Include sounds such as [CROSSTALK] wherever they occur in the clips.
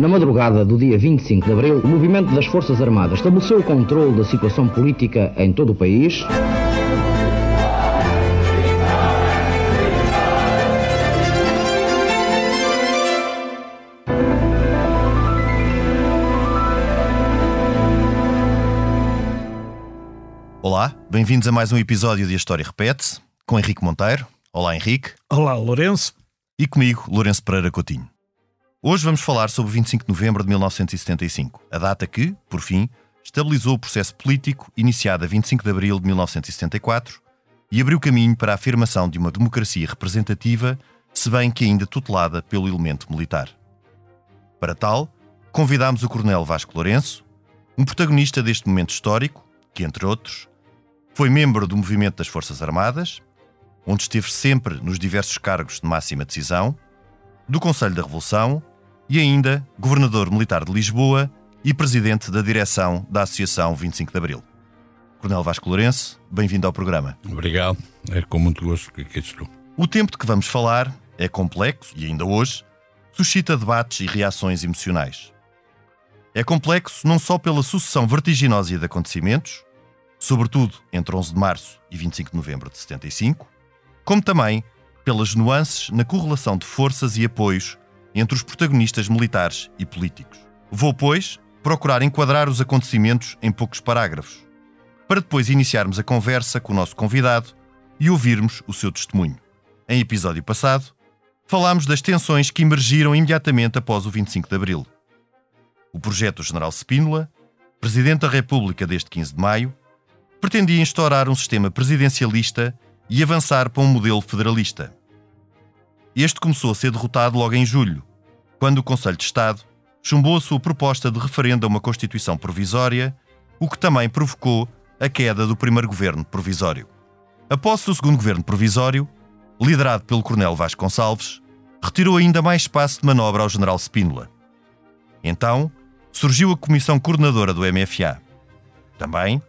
Na madrugada do dia 25 de abril, o movimento das Forças Armadas estabeleceu o controle da situação política em todo o país. Olá, bem-vindos a mais um episódio de A História Repete-se, com Henrique Monteiro. Olá, Henrique. Olá, Lourenço. E comigo, Lourenço Pereira Coutinho. Hoje vamos falar sobre o 25 de novembro de 1975, a data que, por fim, estabilizou o processo político iniciado a 25 de abril de 1974 e abriu caminho para a afirmação de uma democracia representativa, se bem que ainda tutelada pelo elemento militar. Para tal, convidámos o Coronel Vasco Lourenço, um protagonista deste momento histórico, que, entre outros, foi membro do movimento das Forças Armadas, onde esteve sempre nos diversos cargos de máxima decisão, do Conselho da Revolução e ainda governador militar de Lisboa e presidente da direção da Associação 25 de Abril. Coronel Vasco Lourenço, bem-vindo ao programa. Obrigado, é com muito gosto que aqui estou. O tempo de que vamos falar é complexo e ainda hoje suscita debates e reações emocionais. É complexo não só pela sucessão vertiginosa de acontecimentos, sobretudo entre 11 de março e 25 de novembro de 75, como também pelas nuances na correlação de forças e apoios entre os protagonistas militares e políticos. Vou, pois, procurar enquadrar os acontecimentos em poucos parágrafos, para depois iniciarmos a conversa com o nosso convidado e ouvirmos o seu testemunho. Em episódio passado, falámos das tensões que emergiram imediatamente após o 25 de Abril. O projeto do General Spínola, Presidente da República desde 15 de maio, pretendia instaurar um sistema presidencialista e avançar para um modelo federalista. Este começou a ser derrotado logo em julho, quando o Conselho de Estado chumbou a sua proposta de referendo a uma Constituição provisória, o que também provocou a queda do primeiro governo provisório. Após o segundo governo provisório, liderado pelo Coronel Vasco Gonçalves, retirou ainda mais espaço de manobra ao General Spínola. Então, surgiu a Comissão Coordenadora do MFA. Também,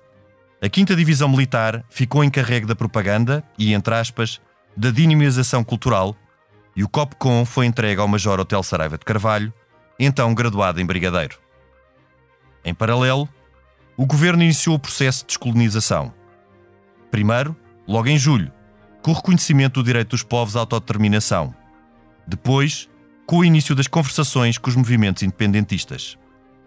a 5 Divisão Militar ficou encarregue da propaganda e, entre aspas, da dinamização cultural e o COPCOM foi entregue ao Major Hotel Saraiva de Carvalho, então graduado em Brigadeiro. Em paralelo, o governo iniciou o processo de descolonização. Primeiro, logo em julho, com o reconhecimento do direito dos povos à autodeterminação. Depois, com o início das conversações com os movimentos independentistas.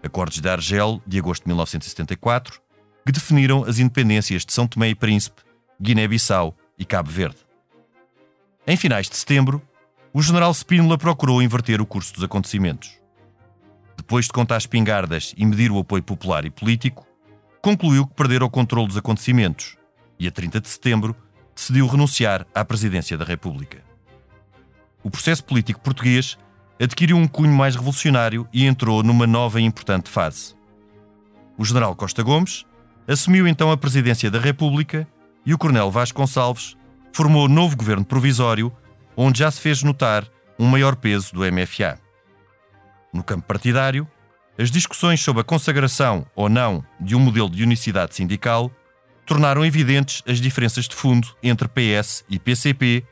Acordos de Argel, de agosto de 1974, que definiram as independências de São Tomé e Príncipe, Guiné-Bissau e Cabo Verde. Em finais de setembro, o general Spínola procurou inverter o curso dos acontecimentos. Depois de contar espingardas e medir o apoio popular e político, concluiu que perdera o controle dos acontecimentos e, a 30 de setembro, decidiu renunciar à presidência da República. O processo político português adquiriu um cunho mais revolucionário e entrou numa nova e importante fase. O general Costa Gomes assumiu então a presidência da República e o coronel Vasco Gonçalves formou novo governo provisório onde já se fez notar um maior peso do MFA. No campo partidário, as discussões sobre a consagração ou não de um modelo de unicidade sindical tornaram evidentes as diferenças de fundo entre PS e PCP,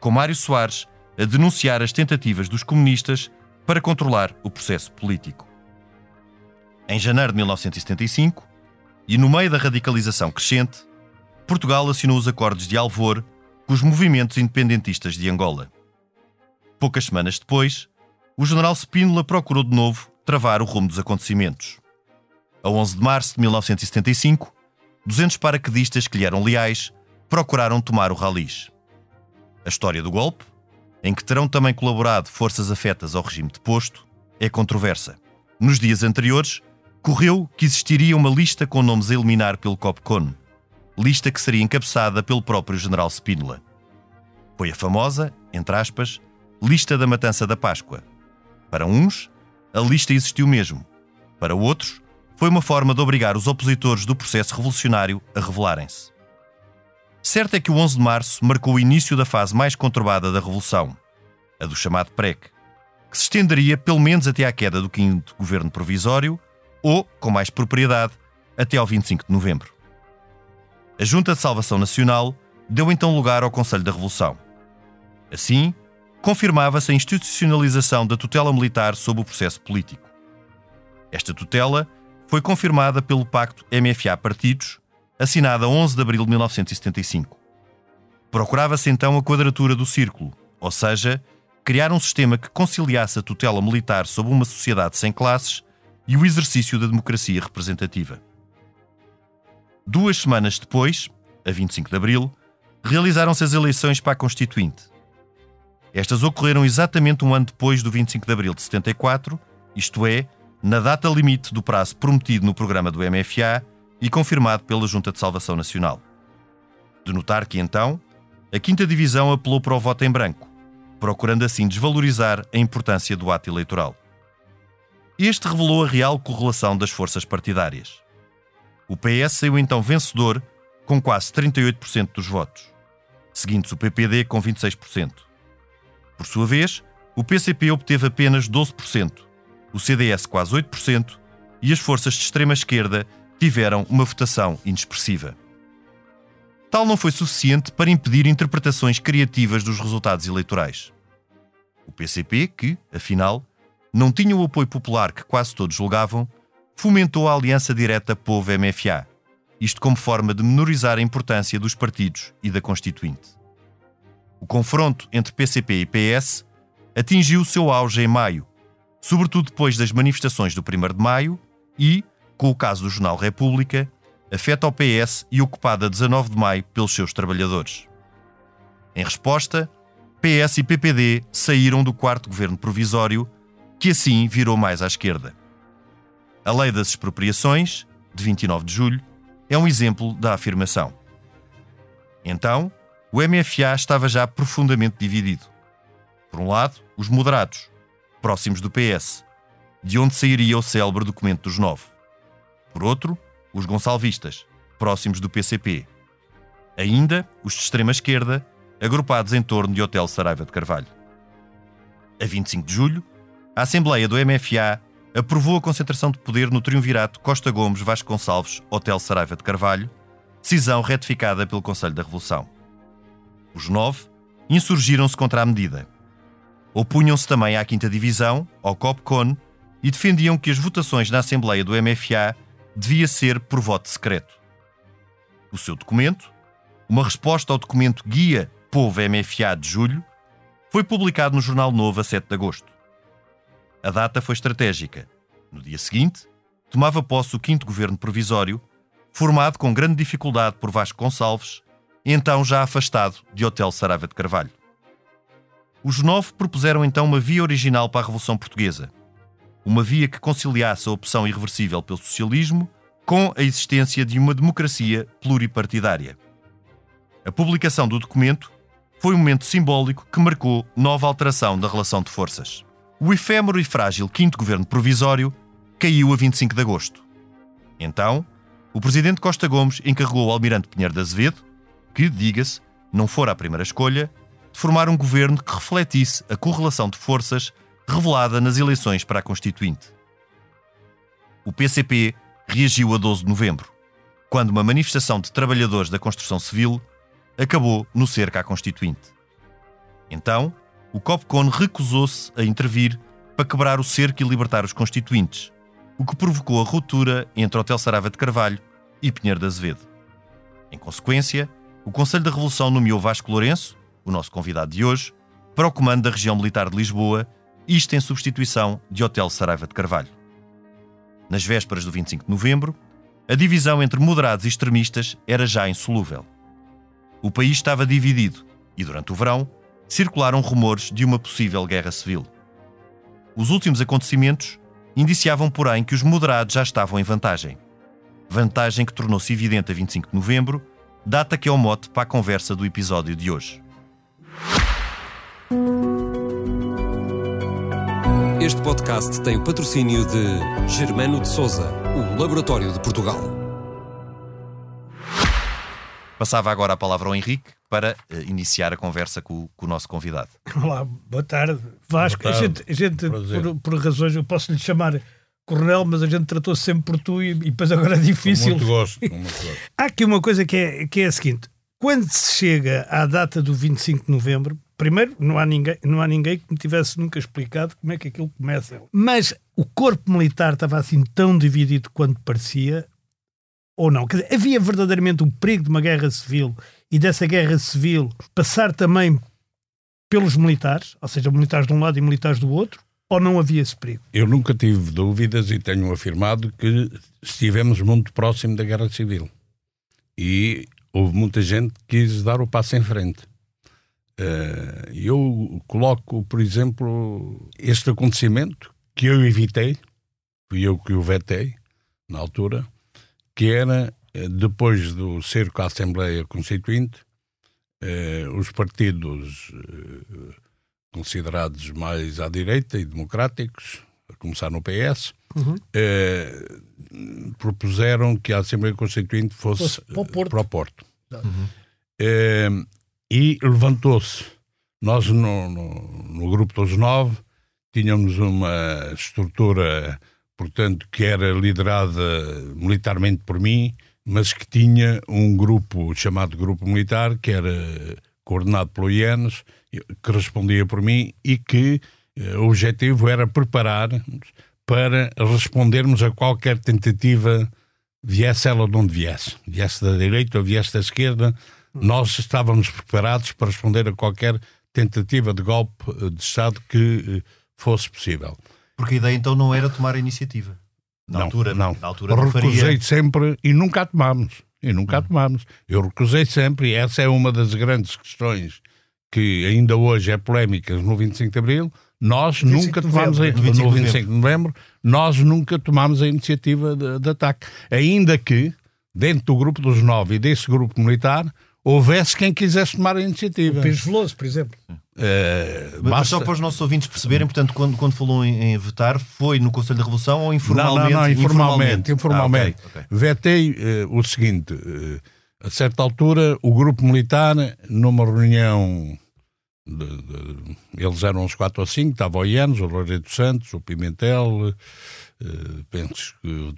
com Mário Soares a denunciar as tentativas dos comunistas para controlar o processo político. Em janeiro de 1975, e no meio da radicalização crescente, Portugal assinou os Acordos de Alvor com os movimentos independentistas de Angola. Poucas semanas depois, o general Spínola procurou de novo travar o rumo dos acontecimentos. A 11 de março de 1975, 200 paraquedistas que lhe eram leais procuraram tomar o Ralis. A história do golpe, em que terão também colaborado forças afetas ao regime deposto, é controversa. Nos dias anteriores, correu que existiria uma lista com nomes a eliminar pelo COPCON, lista que seria encabeçada pelo próprio general Spínola. Foi a famosa, entre aspas, lista da matança da Páscoa. Para uns, a lista existiu mesmo. Para outros, foi uma forma de obrigar os opositores do processo revolucionário a revelarem-se. Certo é que o 11 de março marcou o início da fase mais conturbada da Revolução, a do chamado PREC, que se estenderia pelo menos até à queda do quinto governo provisório ou, com mais propriedade, até ao 25 de novembro. A Junta de Salvação Nacional deu então lugar ao Conselho da Revolução. Assim, confirmava-se a institucionalização da tutela militar sobre o processo político. Esta tutela foi confirmada pelo Pacto MFA Partidos, assinado a 11 de abril de 1975. Procurava-se então a quadratura do círculo, ou seja, criar um sistema que conciliasse a tutela militar sobre uma sociedade sem classes e o exercício da democracia representativa. Duas semanas depois, a 25 de abril, realizaram-se as eleições para a Constituinte. Estas ocorreram exatamente um ano depois do 25 de abril de 74, isto é, na data limite do prazo prometido no programa do MFA e confirmado pela Junta de Salvação Nacional. De notar que, então, a Quinta Divisão apelou para o voto em branco, procurando assim desvalorizar a importância do ato eleitoral. Este revelou a real correlação das forças partidárias. O PS saiu então vencedor com quase 38% dos votos, seguindo-se o PPD com 26%. Por sua vez, o PCP obteve apenas 12%, o CDS quase 8% e as forças de extrema-esquerda tiveram uma votação inexpressiva. Tal não foi suficiente para impedir interpretações criativas dos resultados eleitorais. O PCP, que, afinal, não tinha o apoio popular que quase todos julgavam, fomentou a aliança direta Povo-MFA, isto como forma de menorizar a importância dos partidos e da Constituinte. O confronto entre PCP e PS atingiu o seu auge em maio, sobretudo depois das manifestações do 1 de maio e, com o caso do jornal República, afeta o PS e ocupada 19 de maio pelos seus trabalhadores. Em resposta, PS e PPD saíram do quarto governo provisório, que assim virou mais à esquerda. A Lei das Expropriações, de 29 de julho, é um exemplo da afirmação. Então, o MFA estava já profundamente dividido. Por um lado, os moderados, próximos do PS, de onde sairia o célebre documento dos nove. Por outro, os gonçalvistas, próximos do PCP. Ainda os de extrema-esquerda, agrupados em torno de Hotel Saraiva de Carvalho. A 25 de julho, a Assembleia do MFA aprovou a concentração de poder no triunvirato Costa Gomes Vasconcelos Hotel Saraiva de Carvalho, decisão retificada pelo Conselho da Revolução. Os nove insurgiram-se contra a medida. Opunham-se também à Quinta Divisão, ao COPCON, e defendiam que as votações na Assembleia do MFA devia ser por voto secreto. O seu documento, uma resposta ao documento Guia Povo MFA de julho, foi publicado no Jornal Novo a 7 de agosto. A data foi estratégica. No dia seguinte, tomava posse o quinto governo provisório, formado com grande dificuldade por Vasco Gonçalves, então já afastado de Hotel Saraiva de Carvalho. Os nove propuseram então uma via original para a Revolução Portuguesa. Uma via que conciliasse a opção irreversível pelo socialismo com a existência de uma democracia pluripartidária. A publicação do documento foi um momento simbólico que marcou nova alteração da relação de forças. O efêmero e frágil quinto governo provisório caiu a 25 de agosto. Então, o presidente Costa Gomes encarregou o almirante Pinheiro de Azevedo, que, diga-se, não fora a primeira escolha, de formar um governo que refletisse a correlação de forças revelada nas eleições para a Constituinte. O PCP reagiu a 12 de novembro, quando uma manifestação de trabalhadores da construção civil acabou no cerco à Constituinte. Então, o COPCON recusou-se a intervir para quebrar o cerco e libertar os constituintes, o que provocou a ruptura entre Hotel Sarava de Carvalho e Pinheiro de Azevedo. Em consequência, o Conselho da Revolução nomeou Vasco Lourenço, o nosso convidado de hoje, para o comando da região militar de Lisboa, isto em substituição de Hotel Saraiva de Carvalho. Nas vésperas do 25 de novembro, a divisão entre moderados e extremistas era já insolúvel. O país estava dividido e, durante o verão, circularam rumores de uma possível guerra civil. Os últimos acontecimentos indiciavam, porém, que os moderados já estavam em vantagem. Vantagem que tornou-se evidente a 25 de novembro, data que é o mote para a conversa do episódio de hoje. Este podcast tem o patrocínio de Germano de Souza, o Laboratório de Portugal. Passava agora a palavra ao Henrique para uh, iniciar a conversa com, com, o nosso convidado. Olá, boa tarde. Vasco, boa tarde. a gente, a gente por, por, razões, eu posso lhe chamar Coronel, mas a gente tratou -se sempre por tu e, e depois agora é difícil. Com muito gosto. Com muito [LAUGHS] gosto. Há aqui uma coisa que é, que é a seguinte: quando se chega à data do 25 de novembro, primeiro, não há, ninguém, não há ninguém que me tivesse nunca explicado como é que aquilo começa. Mas o corpo militar estava assim tão dividido quanto parecia, ou não? Quer dizer, havia verdadeiramente o perigo de uma guerra civil e dessa guerra civil passar também pelos militares, ou seja, militares de um lado e militares do outro, ou não havia esse perigo? Eu nunca tive dúvidas e tenho afirmado que estivemos muito próximo da guerra civil. E houve muita gente que quis dar o passo em frente. Eh, eu coloco, por exemplo, este acontecimento que eu evitei, fui eu que o vetei na altura, que era depois do cerco à Assembleia Constituinte, eh, os partidos considerados mais à direita e democráticos, a começar no PS, uhum. eh, propuseram que a Assembleia Constituinte fosse, fosse para o Porto. Para o Porto. Uhum. Eh, e levantou-se. Nós, no, no, no, grupo dos nove, tínhamos uma estrutura, portanto, que era liderada militarmente por mim, mas que tinha um grupo chamado Grupo Militar, que era coordenado pelo IENES, que respondia por mim e que eh, o objetivo era preparar para respondermos a qualquer tentativa, viesse ela de onde viesse, viesse da direita ou viesse da esquerda, nós estávamos preparados para responder a qualquer tentativa de golpe eh, de Estado que eh, fosse possível. Porque a ideia então não era tomar a iniciativa? Na não, altura, não. Na altura não Recusei faria... sempre e nunca a tomámos. E nunca a tomámos. Eu recusei sempre, e essa é uma das grandes questões que ainda hoje é polémica no 25 de Abril, nós nunca tomámos a, no 25 de novembro, nós nunca tomámos a iniciativa de, de, ataque. Ainda que, dentro do grupo dos nove e desse grupo militar, houvesse quem quisesse tomar a iniciativa. O Pires Veloso, por exemplo. Uh, mas basta... só para os nossos ouvintes perceberem, portanto, quando, quando falou em, em, votar, foi no Conselho da Revolução ou informalmente? Não, não, não informalmente. informalmente. Ah, okay, okay. Vetei uh, o seguinte: uh, a certa altura, o grupo militar, numa reunião de, de, eles eram uns quatro ou cinco, estava o Ianes, o Loureiro Santos, o Pimentel, uh, penso que,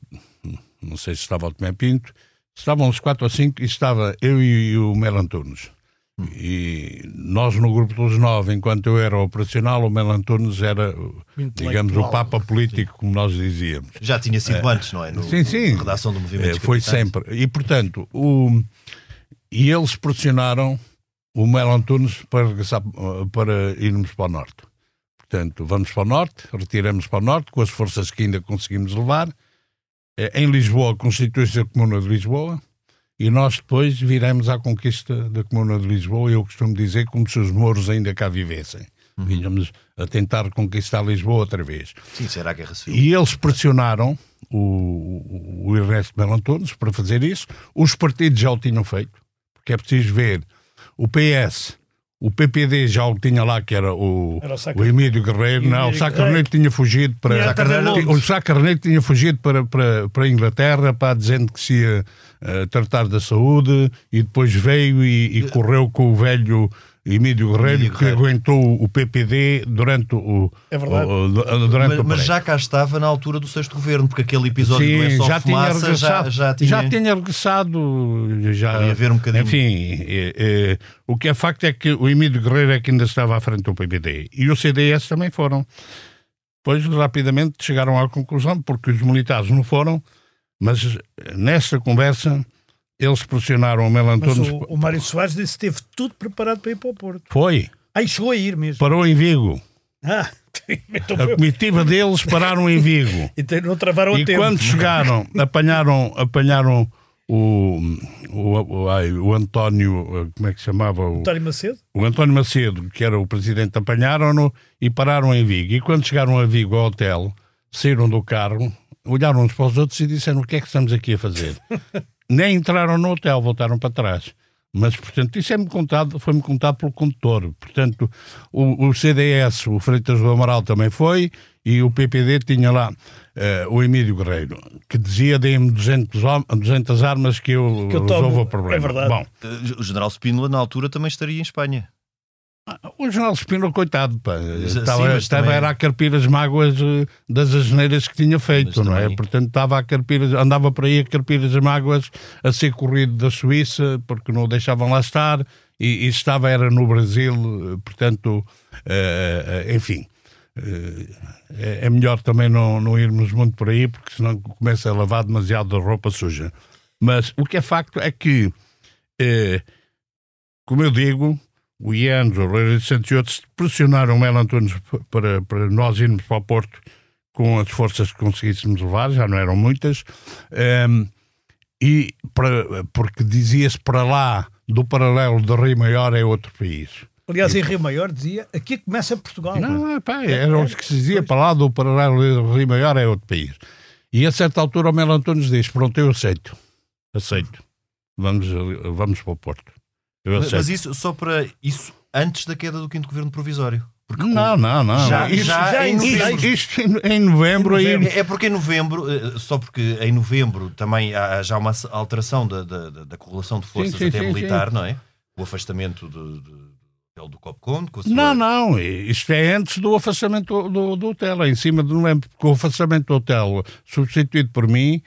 não sei se estava o Tomé Pinto, estavam uns quatro ou cinco e estava eu e, e o Mel Antunes. Hum. E nós no grupo dos nove, enquanto eu era operacional, o Mel Antunes era, digamos, o papa político, sim. como nós dizíamos. Já tinha sido é, antes, não é? No, sim, sim. redação do movimento. É, foi sempre. E, portanto, o, e eles pressionaram o Mel Antunes para, regressar, para irmos para o norte. Portanto, vamos para o norte, retiramos para o norte com as forças que ainda conseguimos levar. Eh, em Lisboa constitui-se a Comuna de Lisboa e nós depois viremos à conquista da Comuna de Lisboa. Eu costumo dizer como se os mouros ainda cá vivessem. Uhum. Vínhamos a tentar conquistar Lisboa outra vez. Sim, será que é civil? E eles pressionaram o, o Ernesto Melantones para fazer isso. Os partidos já o tinham feito, porque é preciso ver o PS, o PPD já o tinha lá, que era o, era o, o Emílio Guerreiro. Não, o Sá Carneiro tinha fugido para. O Sá Carneiro tinha fugido para, para, para a Inglaterra, para, dizendo que se ia uh, tratar da saúde, e depois veio e, e correu com o velho Emílio Guerreiro, que aguentou o PPD durante o. É verdade. O, durante mas, o mas já cá estava na altura do sexto governo, porque aquele episódio Sim, do é já fumaça, tinha já, já, tinha... já tinha regressado. Já, a ver um bocadinho. Enfim, é, é, o que é facto é que o Emílio Guerreiro é que ainda estava à frente do PPD. E o CDS também foram. Pois rapidamente chegaram à conclusão, porque os militares não foram, mas nessa conversa eles pressionaram o Mel Antunes. o, o Mário Soares disse que teve tudo preparado para ir para o Porto. Foi. Aí chegou a ir mesmo. Parou em Vigo. Ah, [LAUGHS] então a comitiva deles pararam em Vigo. [LAUGHS] então não travaram e tempo. quando chegaram, apanharam, apanharam o, o, o, o António, como é que se chamava? O, António Macedo? O António Macedo, que era o presidente, apanharam-no e pararam em Vigo. E quando chegaram a Vigo ao hotel, saíram do carro, olharam uns para os outros e disseram: O que é que estamos aqui a fazer? [LAUGHS] nem entraram no hotel, voltaram para trás. Mas, portanto, isso é-me contado, foi-me contado pelo condutor. Portanto, o, o, CDS, o Freitas do Amaral também foi, e o PPD tinha lá uh, o Emílio Guerreiro, que dizia, deem-me 200, 200 armas que eu, que eu resolvo o problema. É verdade. Bom, o general Spínola, na altura, também estaria em Espanha. O General Espino, coitado, pá, estava, estava também... era a carpir as mágoas eh, das asneiras que tinha feito, mas não é? também... é? Portanto, estava a carpir, andava por aí a carpir as mágoas, a ser corrido da Suíça, porque não o deixavam lá estar, e, e estava era no Brasil, portanto, uh, enfim. É, é melhor também não, não irmos muito por aí, porque senão começa a lavar demasiado a roupa suja. Mas o que é facto é que, como eu digo, o Ianzo, o Loureiro de Santos e outros pressionaram o Melo Antunes para, para nós irmos para o Porto com as forças que conseguíssemos levar, já não eram muitas, um, ehm, e para, porque dizia-se para lá do paralelo do Rio Maior é outro país. Aliás, em Rio Maior dizia aqui começa Portugal. Não, é, pá, era o que se dizia para lá do paralelo do Rio Maior é outro país. E a certa altura o Melo Antunes diz: Pronto, eu aceito. Aceito. Vamos, vamos para o Porto. Mas, mas, isso só para isso antes da queda do quinto governo provisório. Porque não, não, não. Já, isto, já, já em novembro. Isto, em novembro, em novembro. É porque em novembro, eh, só porque em novembro também há já uma alteração da, da, da correlação de forças sim, sim, até sim, militar, não é? O afastamento de, de, do Copcon. Sua... Não, não. Isto é antes do afastamento do, do hotel. É em cima de novembro. Porque o afastamento do hotel, substituído por mim,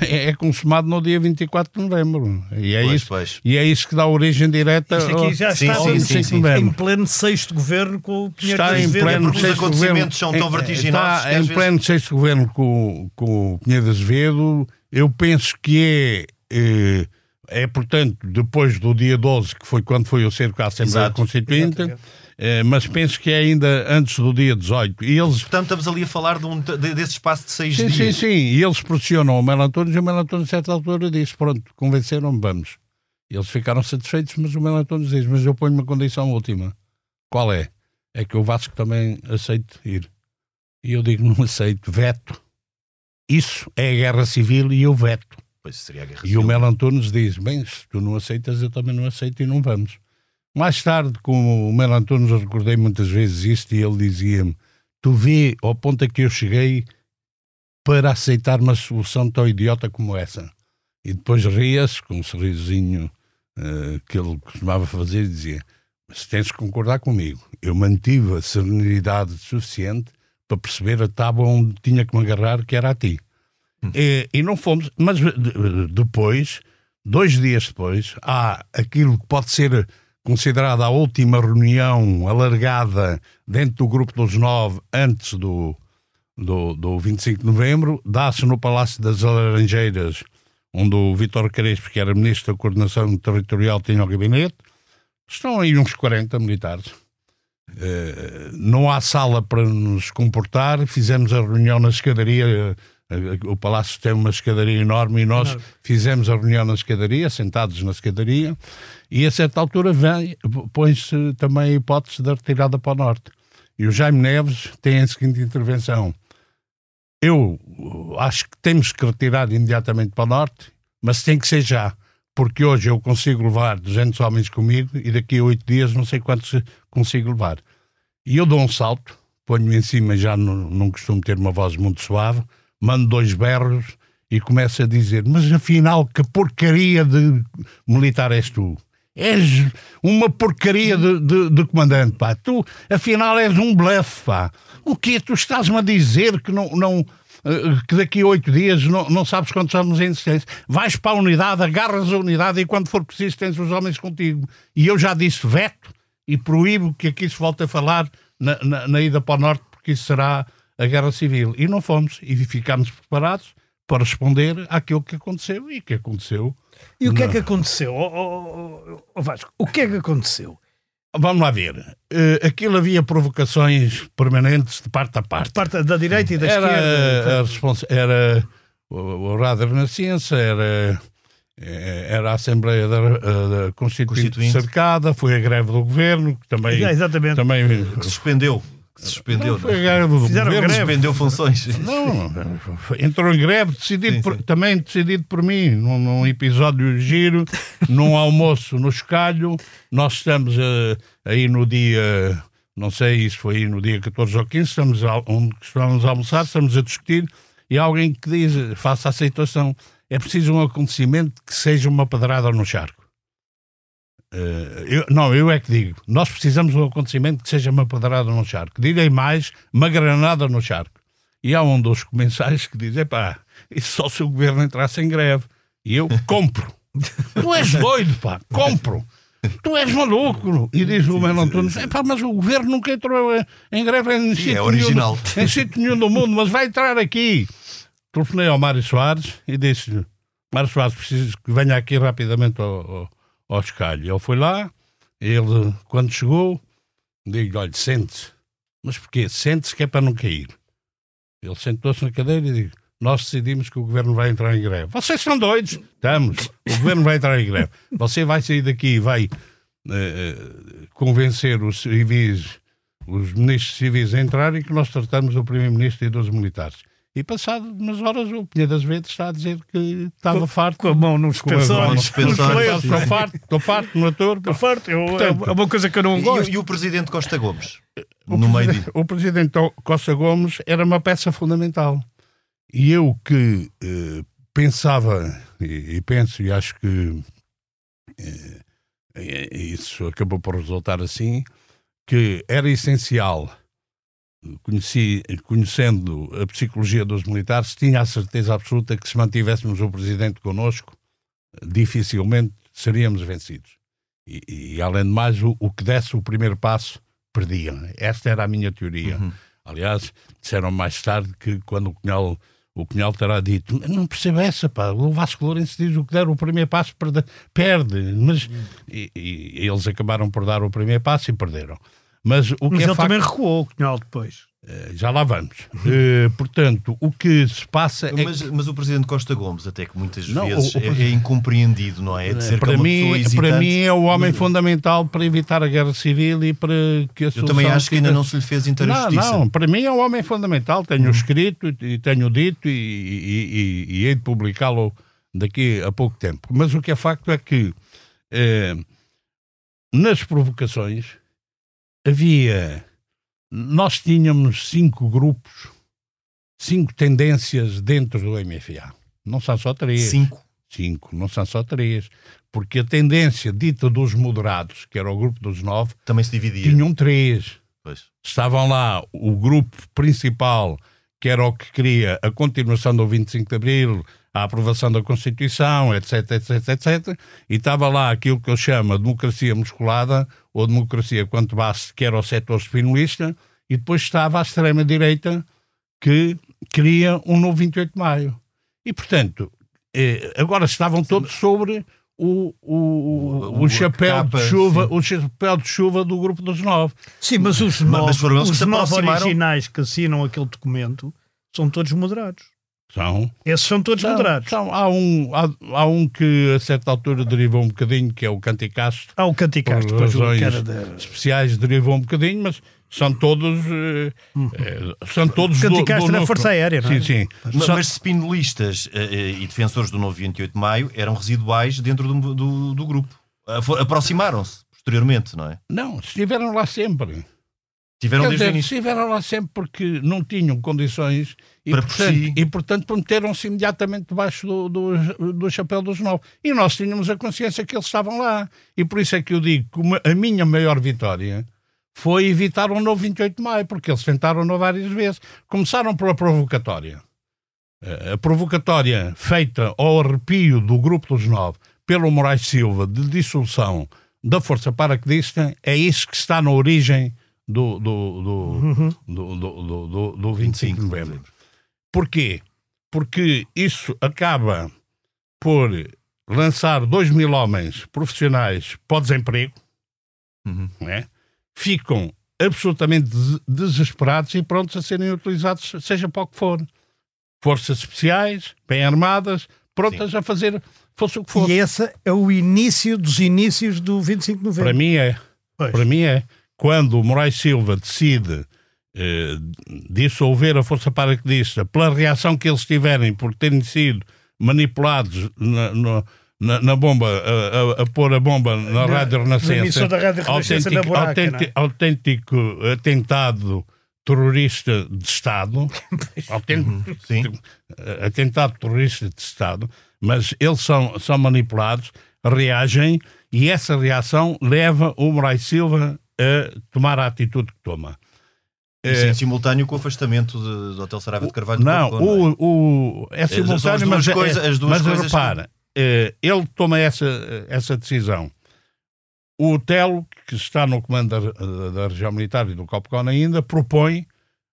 é, é consumado no dia 24 de novembro. E é, pois, isso, pois. E é isso que dá origem direta Isto aqui já sim, está sim, sim, sim, em pleno sexto governo com o Pinheiro Está em pleno Os acontecimentos governo, são tão vertiginosos. Está em pleno vezes... sexto governo com, com o Pinheiro de Azevedo. Eu penso que é, é, é, portanto, depois do dia 12, que foi quando foi o cerco à Assembleia Exato. Constituinte. Exato. É, mas penso que é ainda antes do dia 18. E eles... Portanto, estamos ali a falar de um, de, desse espaço de seis sim, dias. Sim, sim, E eles pressionam o Melo Antunes e o Melo Antunes, a certa altura, disse: Pronto, convenceram-me, vamos. Eles ficaram satisfeitos, mas o Melo Antunes diz: Mas eu ponho uma condição última. Qual é? É que o Vasco também aceite ir. E eu digo: Não aceito, veto. Isso é a guerra civil e eu veto. Pois seria a guerra e civil. o Melo Antunes diz: Bem, se tu não aceitas, eu também não aceito e não vamos. Mais tarde, com o Melo Antunes, recordei muitas vezes isto e ele dizia-me: Tu vê ao ponto a que eu cheguei para aceitar uma solução tão idiota como essa. E depois ria-se com um sorrisinho uh, que ele costumava fazer e dizia: Mas tens de concordar comigo. Eu mantive a serenidade suficiente para perceber a tábua onde tinha que me agarrar, que era a ti. Hum. E, e não fomos. Mas depois, dois dias depois, há aquilo que pode ser considerada a última reunião alargada dentro do grupo dos nove antes do, do, do 25 de novembro, dá-se no Palácio das Laranjeiras, onde o Vítor Crespo, que era Ministro da Coordenação Territorial, tinha o gabinete. Estão aí uns 40 militares. Uh, não há sala para nos comportar. Fizemos a reunião na escadaria o palácio tem uma escadaria enorme e nós fizemos a reunião na escadaria, sentados na escadaria, e a certa altura põe-se também a hipótese da retirada para o norte. E o Jaime Neves tem a seguinte intervenção. Eu acho que temos que retirar imediatamente para o norte, mas tem que ser já, porque hoje eu consigo levar 200 homens comigo e daqui a oito dias não sei quantos consigo levar. E eu dou um salto, ponho-me em cima, já não, não costumo ter uma voz muito suave, mando dois berros e começa a dizer: Mas afinal, que porcaria de militar és tu? És uma porcaria de, de, de, comandante, pá. Tu, afinal, és um bluff, pá. O que Tu estás-me a dizer que não. não eh, que daqui a oito dias não, não sabes quantos homens em existência. Vais para a unidade, agarras a unidade e quando for preciso tens os homens contigo. E eu já disse veto e proíbo que aqui se volte a falar na, na, na ida para o Norte, porque isso será a guerra civil. E não fomos, e ficámos preparados para responder àquilo que aconteceu e que aconteceu. E o que é que aconteceu, oh, oh, oh, Vasco? O que é que aconteceu? Vamos lá ver. Uh, aquilo havia provocações permanentes de parte a parte. De parte da direita e da era, esquerda. A era o, o Rádio Renascença, era, eh, era a Assembleia da, da Constituinte, Constituinte, cercada, foi a greve do governo, que também, é, exatamente. também que suspendeu que se suspendeu. Não, foi greve do Fizeram governo, greve. suspendeu funções. Não, [LAUGHS] entrou em greve, decidido sim, por, sim. também decidido por mim, num, num, episódio giro, num [LAUGHS] almoço no Escalho. Nós estamos uh, aí no dia, não sei se foi aí no dia 14 ou 15, estamos a, onde estamos a almoçar, estamos a discutir, e há alguém que diz, faça a aceitação, é preciso um acontecimento que seja uma pedrada no charco. Uh, eu, não, eu é que digo. Nós precisamos de um acontecimento que seja uma pedrada no charco. Direi mais, uma granada no charco. E há um dos comensais que diz: pá, isso só se o governo entrasse em greve. E eu compro. [LAUGHS] tu és doido, pá, compro. Tu és maluco! E diz o Mano Antunes: mas o governo nunca entrou em greve em Sim, é original. Nenhum, [LAUGHS] em sítio nenhum do mundo, mas vai entrar aqui. Telefonei ao Mário Soares e disse: Mário Soares, preciso que venha aqui rapidamente ao, ao, ao escalho. Ele foi lá, ele, quando chegou, digo-lhe: olha, sente-se. Mas porquê? Sente-se que é para não cair. Ele sentou-se na cadeira e digo: nós decidimos que o governo vai entrar em greve. Vocês são doidos? Estamos. O governo vai entrar em greve. [LAUGHS] Você vai sair daqui e vai uh, convencer os civis, os ministros civis a entrarem que nós tratamos do primeiro-ministro e dos militares. E passado umas horas o Pinheiro das Vezes está a dizer que estava farto. Com a mão nos suspensórios. Estou farto, estou farto no ator. Estou farto. Eu, Portanto, é uma coisa que eu não gosto. E, e o Presidente Costa Gomes? O, no presidente, meio de... o Presidente Costa Gomes era uma peça fundamental. E eu que eh, pensava, e, e, penso, e acho que eh, isso acabou por resultar assim, que era essencial, conheci, conhecendo a psicologia dos militares, tinha a certeza absoluta que se mantivéssemos o presidente connosco, dificilmente seríamos vencidos. E, e além de mais, o, o, que desse o primeiro passo, perdiam. Esta era a minha teoria. Uhum. Aliás, disseram mais tarde que quando o Cunhal o Cunhal terá dito, não percebo essa, pá, o Vasco Lourenço diz o que der o primeiro passo perde, perde. mas e, e, eles acabaram por dar o primeiro passo e perderam. Mas, o mas que é ele facto... também recuou, o Cunhal, depois. Eh, já lá vamos. Uh, portanto, o que se passa é. Mas, mas, o Presidente Costa Gomes, até que muitas não, vezes o, o... É, é, incompreendido, não é? é de ser para, mim, para mim é o homem mas... fundamental para evitar a guerra civil e para que a Eu também acho que ainda não se lhe fez inteira não, justiça. Não, para mim é o homem fundamental. Tenho hum. escrito e tenho dito e, e, e, e hei de publicá-lo daqui a pouco tempo. Mas o que é facto é que eh, nas provocações havia nós tínhamos cinco grupos, cinco tendências dentro do MFA. Não são só três. Cinco? Cinco, não são só três. Porque a tendência dita dos moderados, que era o grupo dos nove, também se dividia. Tinham três. Pois. Estavam lá o grupo principal, que era o que queria a continuação do 25 de Abril, a aprovação da Constituição, etc, etc, etc. E estava lá aquilo que eu chamo democracia musculada, ou democracia quanto base, que era o setor espinolista, e depois estava a extrema-direita, que queria um novo 28 de maio. E, portanto, eh, agora estavam todos sobre o, o, o, o chapéu capa, de chuva, sim. o chapéu de chuva do grupo dos nove. Sim, mas os nove, mas os nove originais que assinam aquele documento são todos moderados. São. Esses são todos são, moderados. São. Há, um, há, há, um que a certa altura derivou um bocadinho, que é o Canticastro. Há o Canticastro, por razões de... especiais derivou um bocadinho, mas são todos hum. são todos Canticastro do, do Força Aérea, não é? Sim, sim. Mas, mas spindolistas e defensores do novo 28 de Maio eram residuais dentro do, do, do grupo. Aproximaram-se posteriormente, não é? Não, estiveram lá sempre. Tiveram Quer dizer, estiveram lá sempre porque não tinham condições e, para portanto, si. e portanto meteram-se imediatamente debaixo do, do, do, chapéu dos nove. E nós tínhamos a consciência que eles estavam lá. E por isso é que eu digo que a minha maior vitória foi evitar um novo 28 de maio, porque eles tentaram-no várias vezes. Começaram pela provocatória. Eh, a provocatória feita ao arrepio do grupo dos nove pelo Moraes Silva de dissolução da Força Paraquedista é isso que está na origem do, do, do, uhum. do, do, do, do 25 de novembro. Porquê? Porque isso acaba por lançar 2 mil homens profissionais para o desemprego, uhum. é? ficam absolutamente desesperados e prontos a serem utilizados, seja para o que for. Forças especiais, bem armadas, prontas Sim. a fazer fosse o que fosse. E esse é o início dos inícios do 25 de novembro. Para mim é. Pois. Para mim é quando o Moraes Silva decide eh, dissolver a Força Paraquedista pela reação que eles tiverem por terem sido manipulados na, na, na, na bomba, a, a, a, pôr a bomba na, na Rádio Renascença, da Rádio Renascença autêntico, buraca, autêntico, é? autêntico atentado terrorista de Estado, [LAUGHS] autêntico, sim. atentado terrorista de Estado, mas eles são, são manipulados, reagem e essa reação leva o Moraes Silva a tomar a atitude que toma. Isso é, simultâneo com o afastamento de, do Hotel Saraiva de Carvalho Não, Porto, não é? o, o, é simultâneo, mas, coisa, as duas mas coisas repara. Eh, ele toma essa, essa decisão o Telo, que está no comando da, da região militar e do COPCON ainda, propõe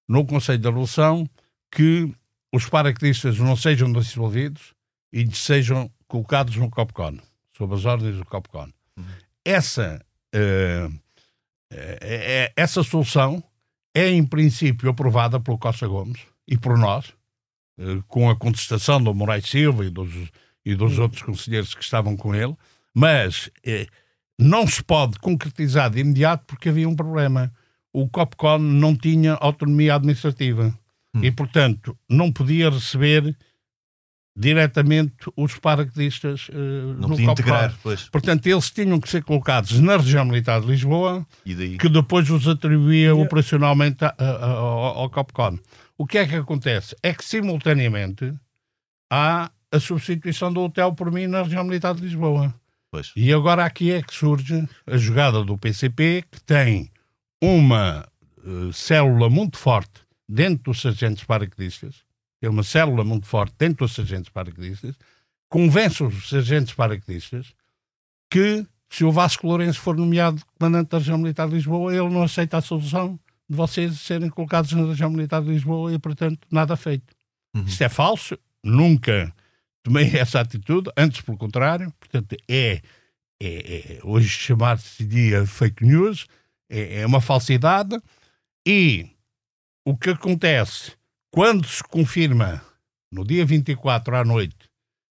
no Conselho da Revolução que os paraquedistas não sejam dissolvidos e sejam colocados no COPCON, sob as ordens do COPCON. Uhum. Essa, uh, é, essa solução é, em princípio, aprovada pelo Costa Gomes e por nós, uh, com a contestação do Moraes Silva e dos, e dos uhum. outros conselheiros que estavam com ele, mas uh, não se pode concretizar de imediato porque havia um problema. O COPCON não tinha autonomia administrativa hum. e, portanto, não podia receber diretamente os paraquedistas uh, não no podia integrar, pois. Portanto, eles tinham que ser colocados na região militar de Lisboa, que depois os atribuía yeah. operacionalmente a, a, a, ao COPCON. O que é que acontece? É que, simultaneamente, há a substituição do hotel por mim na região militar de Lisboa. Pois. E agora aqui é que surge a jogada do PCP, que tem uma uh, célula muito forte dentro dos sargentos paraquedistas, tem uma célula muito forte dentro dos sargentos paraquedistas, convence os sargentos paraquedistas que se o Vasco Lourenço for nomeado comandante da região militar de Lisboa, ele não aceita a solução de vocês serem colocados na região militar de Lisboa e, portanto, nada feito. Uhum. Isto é falso, nunca tomei [LAUGHS] essa atitude, antes pelo contrário, portanto, é, é, é hoje chamar-se dia fake news, é, é uma falsidade, e o que acontece quando se confirma, no dia 24 à noite,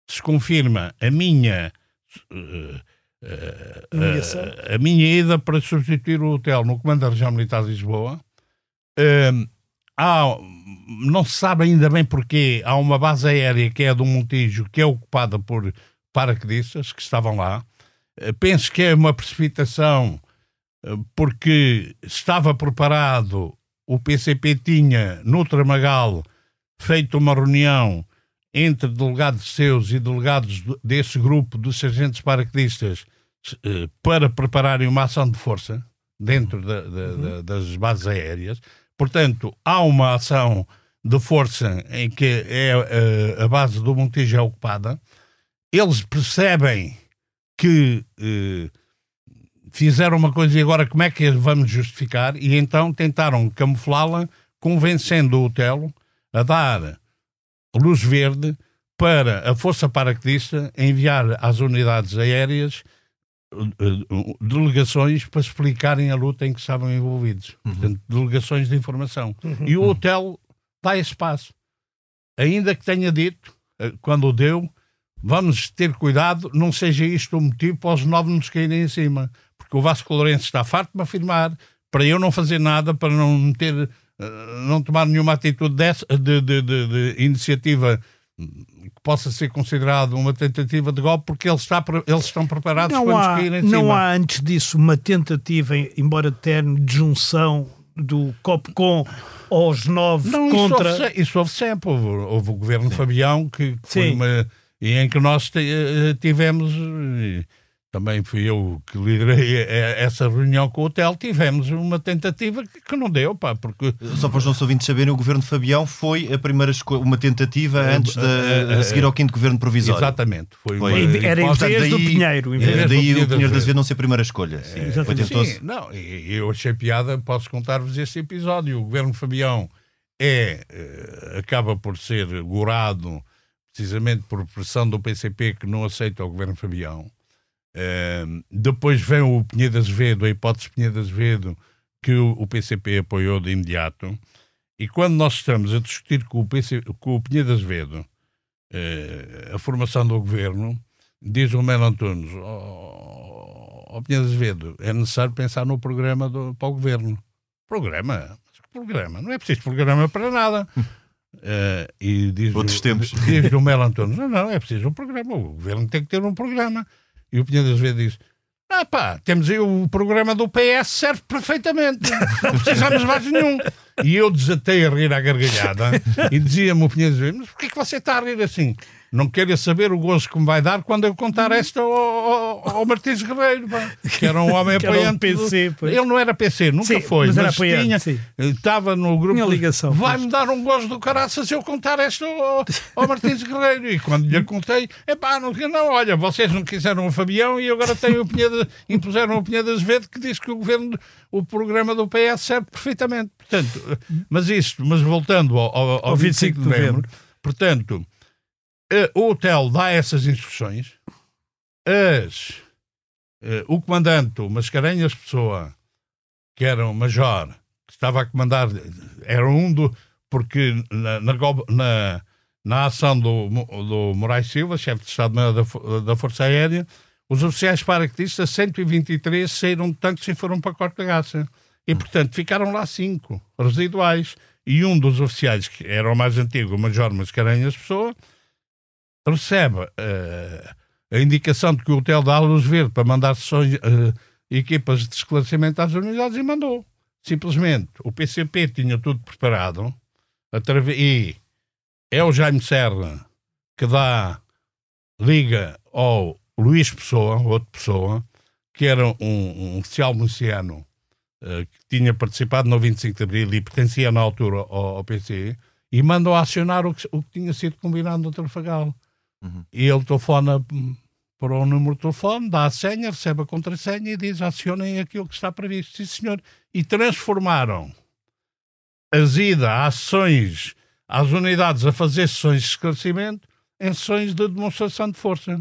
se confirma a minha. Uh, uh, a minha ida para substituir o hotel no Comando da Região Militar de Lisboa. Uh, há não se sabe ainda bem porquê, há uma base aérea que é do Montijo, que é ocupada por paraquedistas que estavam lá. Eh, penso que é uma precipitação eh, porque estava preparado, o PCP tinha no Tramagal feito uma reunião entre delegados seus e delegados desse grupo dos sargentos paraquedistas eh, para prepararem uma ação de força dentro da, da, uhum. das bases aéreas. Portanto, há uma ação de força em que é, a, eh, a base do Montijo é ocupada. Eles percebem que eh, fizeram uma coisa e agora como é que vamos justificar? E então tentaram camuflá-la, convencendo o Otelo a dar luz verde para a Força Paraquedista enviar às unidades aéreas eh, delegações para explicarem a luta em que estavam envolvidos. Uhum. Portanto, delegações de informação. Uhum. E o hotel dá esse passo. Ainda que tenha dito, eh, quando o deu, vamos ter cuidado, não seja isto o motivo para os novos nos caírem em cima. Porque o Vasco Lourenço está farto de me afirmar, para eu não fazer nada, para não ter, eh, não tomar nenhuma atitude dessa, de, de, de, de iniciativa que possa ser considerado uma tentativa de golpe, porque eles, está, eles estão preparados não para há, nos cair em não cima. Não há antes disso uma tentativa, embora tenue, de junção do COPCOM aos nove não, contra... Isso houve, isso houve sempre. Houve, houve o governo Sim. Fabião, que, que foi uma... E em que nós eh, tivemos também fui eu que liderei essa reunião com o hotel, tivemos uma tentativa que não deu, pá, porque... Só para os nossos ouvintes saberem, o governo de Fabião foi a primeira uma tentativa antes de a, seguir ao quinto governo provisório. Exatamente. Foi, foi uma, era em vez daí, do Pinheiro. Em vez daí do o Pinheiro da Azevedo não ser a primeira escolha. Sim, Sim, não, eu achei piada, posso contar-vos esse episódio. O governo de Fabião é, eh, acaba por ser gorado precisamente por pressão do PCP que não aceita o governo Fabião Uh, depois vem o Pinheiro Azevedo, a hipótese Pinheiro Azevedo, que o, o, PCP apoiou de imediato. E quando nós estamos a discutir com o, PC, com o Pinheiro Azevedo uh, a formação do governo, diz o Melo Antunes: oh, oh, Pinheiro Azevedo, é necessário pensar no programa do, para o governo. Programa? Programa? Não é preciso programa para nada. Uh, [LAUGHS] e diz, Outros tempos. Diz o Melo Antunes: não, não, é preciso um programa. O governo tem que ter um programa. E o Pinheiro das vezes diz: ah pá, temos aí o programa do PS, serve perfeitamente, não precisamos mais nenhum. E eu desatei a rir à gargalhada e dizia-me o Pinheiro vezes: mas porquê que você está a rir assim? Não queira saber o gozo que me vai dar quando eu contar esta ao, ao, ao Martins Guerreiro, pá, [LAUGHS] que era um homem apoiante. PC, do... Ele não era PC, nunca sim, foi, mas, mas apoiante, tinha, estava no grupo. Tinha ligação. Vai-me dar um gozo do caraças se eu contar esta ao, [LAUGHS] ao Martins Guerreiro. E quando lhe contei, é pá, não, não, olha, vocês não quiseram o Fabião e agora tenho o Pinheiro, [LAUGHS] impuseram o Pinheiro Azevedo que diz que o governo, o programa do PS serve perfeitamente. Portanto, mas isto, mas voltando ao, ao, ao 25 de novembro, portanto, uh, o hotel dá essas instruções, as, uh, o comandante, o Mascarenhas Pessoa, que era o major, que estava a comandar, era um do. Porque na, na, na, na ação do, do Moraes Silva, chefe de Estado-Maior da, da Força Aérea, os oficiais paraquedistas, 123, saíram de tanques e foram para Corte da Gaça. E, portanto, ficaram lá cinco residuais. E um dos oficiais, que era o mais antigo, o Major Mascarenhas Pessoa, recebe uh, a indicação de que o hotel dá luz verde para mandar sessões, uh, equipas de esclarecimento às unidades e mandou. Simplesmente, o PCP tinha tudo preparado e é o Jaime Serra que dá, liga ao Luís Pessoa, outra pessoa, que era um, um oficial miliciano uh, que tinha participado no 25 de Abril e pertencia na altura ao, ao PC, e mandou acionar o que, o que tinha sido combinado no Trafagal. Uhum. E ele telefona para o número de telefone, dá a senha, recebe a contrassenha e diz acionem aquilo que está previsto. Sim, senhor. E transformaram as idas, ações, às unidades a fazer sessões de esclarecimento em sessões de demonstração de força.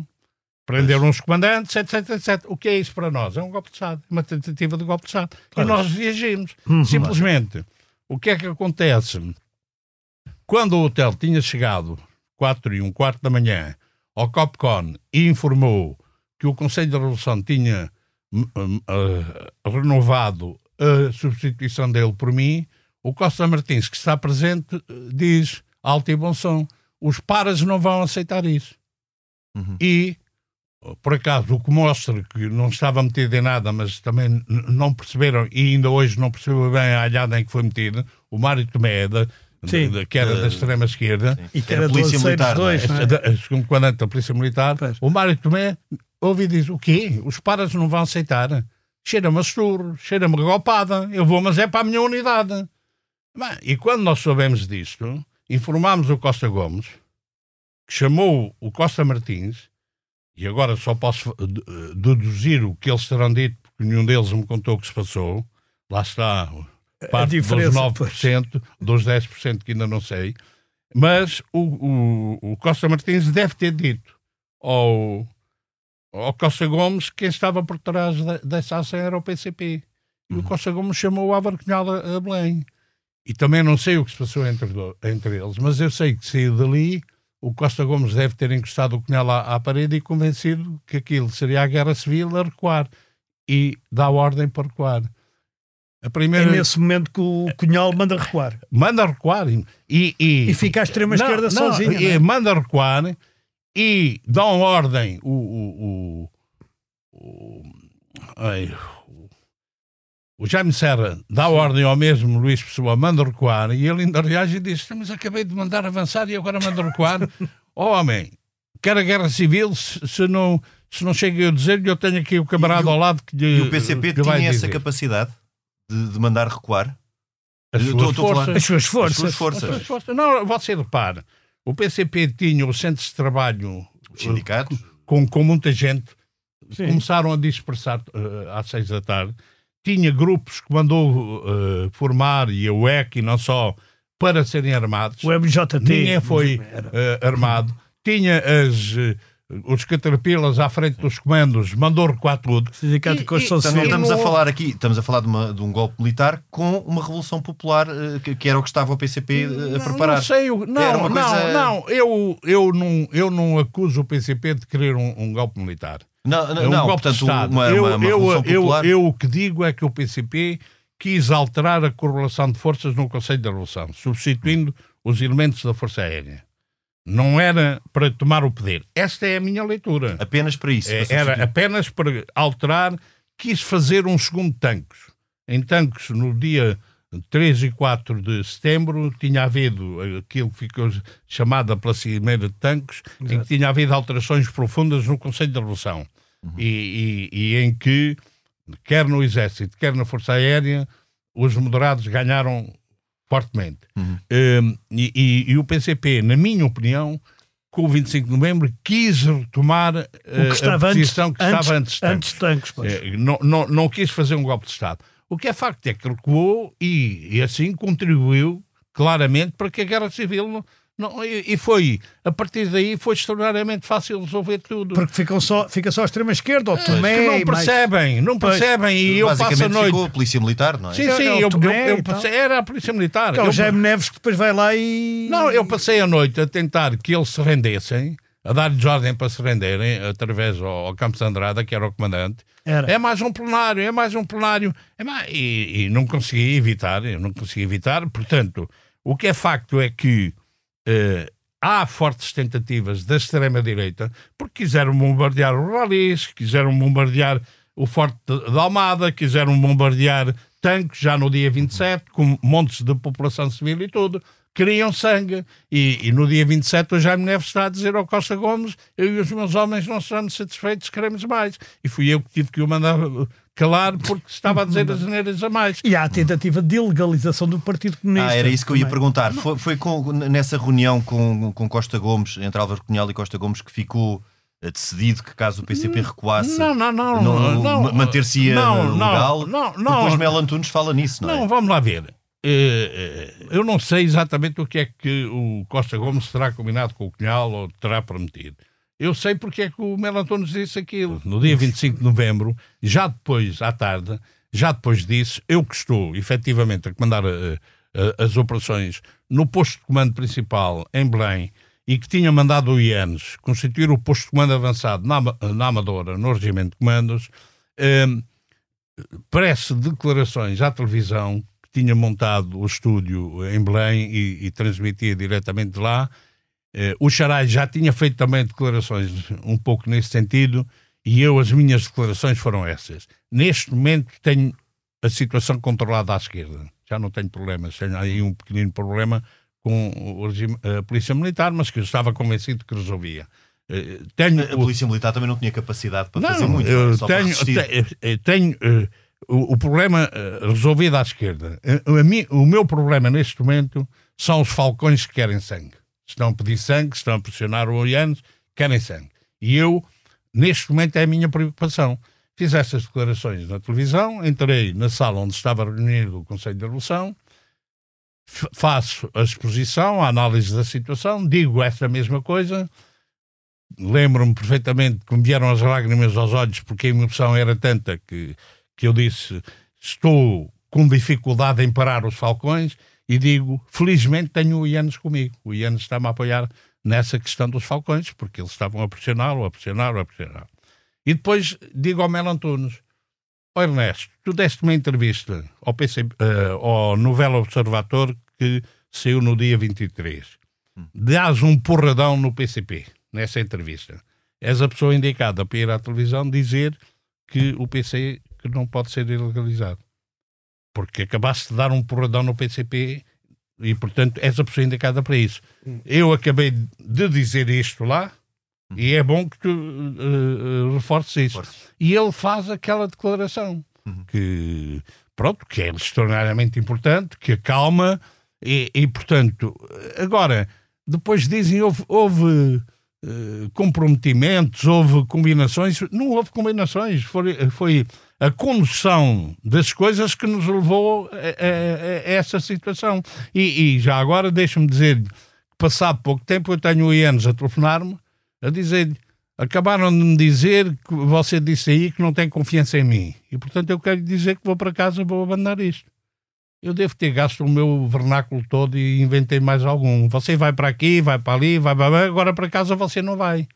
Prenderam os comandantes, etc, etc. O que é isso para nós? É um golpe de Estado, uma tentativa de golpe de Estado. E nós reagimos. Uhum. Simplesmente, o que é que acontece? Quando o hotel tinha chegado, 4 e um quarto da manhã, ao Copcon e informou que o Conselho da Revolução tinha uh, renovado a substituição dele por mim, o Costa Martins, que está presente, diz alto e bom som: os paras não vão aceitar isso. Uhum. E por acaso, o que mostra que não estava metido em nada, mas também não perceberam, e ainda hoje não percebeu bem a alhada em que foi metido, o Mário Tomé, da, Sim, de, que era da extrema-esquerda, e que era, era Polícia Militar, dois, não é? é? segundo comandante da Polícia Militar, pois. o Mário Tomé ouve e diz: O quê? Os paras não vão aceitar? Cheira-me a surro, cheira-me golpada, eu vou, mas é para a minha unidade. Bem, e quando nós soubemos disto, informámos o Costa Gomes, que chamou o Costa Martins e agora só posso eh, deduzir o que eles terão dito, porque nenhum deles me contou o que se passou. Lá está, parte dos 9%, pois. dos 10% que ainda não sei. Mas o, o, o, Costa Martins deve ter dito ao, ao Costa Gomes que quem estava por trás de, dessa ação era o PCP. E uhum. o Costa Gomes chamou o Álvaro Cunhal a, a Belém. E também não sei o que se passou entre, entre eles, mas eu sei que saiu dali o Costa Gomes deve ter encostado o Cunhal à, à, parede e convencido que aquilo seria a guerra civil a recuar e dá ordem para recuar. A primeira... É nesse momento que o Cunhal manda recuar. Manda recuar e... E, e fica à extrema-esquerda sozinho. E, é? Manda recuar e dão ordem o... o, o, o ai, o Jaime Serra dá ordem ao mesmo Luís Pessoa, manda recuar, e ele ainda reage e diz: Mas acabei de mandar avançar e agora manda recuar. [LAUGHS] oh, homem, quer a guerra civil, se, se não, se não chega a dizer-lhe, eu tenho aqui o camarada o, ao lado que lhe. E o PCP tinha essa capacidade de, de, mandar recuar? As suas, forças, as suas forças. As suas forças. As suas forças. Não, você repara, o PCP tinha o centro de trabalho. Os sindicatos? Com, com muita gente. Sim. Começaram a dispersar uh, às seis da tarde tinha grupos que mandou uh, formar, e a UEC, e não só, para serem armados. O MJT. Ninguém foi uh, armado. Tinha as, uh, os caterpillars à frente dos comandos, mandou recuar tudo. Sindicato de Construção Civil. Estamos a falar aqui, estamos a falar de, uma, de um golpe militar com uma revolução popular, que, que, era o que estava o PCP a preparar. Não sei, não, não, coisa... não, eu, eu não, eu não acuso o PCP de querer um, um golpe militar. Não, não, é um não portanto, uma, eu, uma, uma eu, eu, eu, o que digo é que o PCP quis alterar a correlação de forças no Conselho da Revolução, substituindo os elementos da Força Aérea. Não era para tomar o poder. Esta é a minha leitura. Apenas para isso. É, era apenas para alterar. Quis fazer um segundo tanques. Em tanques, no dia 3 e 4 de setembro tinha havido aquilo que ficou chamado pela Cimeira de Tanques, Exato. em que tinha havido alterações profundas no Conselho de Revolução uhum. e, e, e, em que, quer no Exército, quer na Força Aérea, os moderados ganharam fortemente. Uhum. Um, e, e, o PCP, na minha opinião, com o 25 de novembro, quis retomar uh, a posição antes, que estava antes, antes tanques. Pois. Uh, não, não, não quis fazer um golpe de Estado. O que é facto é que recuou e, e assim contribuiu claramente para que a guerra civil não, não, e, foi, a partir daí foi extraordinariamente fácil resolver tudo. Porque ficam só, fica só a extrema-esquerda ou Tomé. É, não percebem, mais... não percebem. E eu passo a noite. ficou a Polícia Militar, não é? Sim, sim, eu, eu, eu passei, era a Polícia Militar. Que é o Jaime Neves que depois vai lá e. Não, eu passei a noite a tentar que eles se rendessem, a dar-lhes ordem para se renderem, através ao, ao Campos Andrada, que era o comandante. Era. É mais um plenário, é mais um plenário. É mais... E, e não consegui evitar, eu não consegui evitar. Portanto, o que é facto é que Uh, há fortes tentativas da extrema-direita, porque quiseram bombardear o Ralis, quiseram bombardear o Forte de Almada, quiseram bombardear tanques já no dia 27, com montes de população civil e tudo. Queriam sangue. E, e no dia 27 o Jaime Neves está a dizer ao Costa Gomes eu e os meus homens não estamos satisfeitos, queremos mais. E fui eu que tive que o mandar calar porque estava a dizer [LAUGHS] as neiras a mais. E há a tentativa de legalização do Partido Comunista. Ah, era isso que eu ia perguntar. Foi, foi com, nessa reunião com, com Costa Gomes, entre Álvaro Cunhal e Costa Gomes, que ficou eh, decidido que caso o PCP recuasse, não, não, não, não, não manter-se-ia legal. Não, não, Depois Melo Antunes fala nisso, não, não é? Não, vamos lá ver. Eh, eh, eu não sei exatamente o que é que o Costa Gomes terá combinado com o Cunhal ou terá prometido. Eu sei porque é que o Melantones disse aquilo. No dia 25 de novembro, já depois, à tarde, já depois disso, eu que estou efetivamente a comandar uh, uh, as operações no posto de comando principal em Belém e que tinha mandado o IANES constituir o posto de comando avançado na, na Amadora, no Regimento de Comandos, uh, parece declarações à televisão que tinha montado o estúdio em Belém e, e transmitia diretamente de lá eh, o Xarai já tinha feito também declarações um pouco nesse sentido e eu, as minhas declarações foram essas. Neste momento tenho a situação controlada à esquerda. Já não tenho problemas. Tenho aí um pequenino problema com regime, a Polícia Militar, mas que eu estava convencido que resolvia. Eh, tenho, a Polícia Militar também não tinha capacidade para não, fazer muito. Eu só tenho, tenho, tenho o, o, problema resolvido à esquerda. O meu problema neste momento são os falcões que querem sangue estão a pedir sangue, estão a pressionar o Oianos, querem sangue. E eu, neste momento, é a minha preocupação. Fiz essas declarações na televisão, entrei na sala onde estava reunido o Conselho de Revolução, faço a exposição, a análise da situação, digo essa mesma coisa. Lembro-me perfeitamente que me vieram as lágrimas aos olhos porque a emoção era tanta que, que eu disse: Estou com dificuldade em parar os falcões e digo, felizmente tenho o Ianes comigo. O Ianes está-me a apoiar nessa questão dos falcões, porque eles estavam a pressioná-lo, a pressioná-lo, a pressioná-lo. E depois digo ao Mel Antunes, oh Ernesto, tu deste uma entrevista ao, PC, uh, eh, ao Novela Observador que saiu no dia 23. Hum. Dás um porradão no PCP, nessa entrevista. És a pessoa indicada para ir à televisão dizer que o PC que não pode ser ilegalizado porque acabaste de dar um porradão no PCP e, portanto, és a pessoa indicada para isso. Eu acabei de dizer isto lá e é bom que tu uh, reforces isso. Força. E ele faz aquela declaração uhum. que, pronto, que é extraordinariamente importante, que acalma e, e portanto, agora, depois dizem houve, houve uh, comprometimentos, houve combinações. Não houve combinações, foi, foi a condução das coisas que nos levou a, a, a essa situação. E, e já agora deixa-me dizer passado pouco tempo, eu tenho o Ianes a telefonar-me a dizer acabaram de me dizer que você disse aí que não tem confiança em mim. E portanto eu quero dizer que vou para casa vou abandonar isto. Eu devo ter gasto o meu vernáculo todo e inventei mais algum. Você vai para aqui, vai para ali, vai para agora para casa você não vai.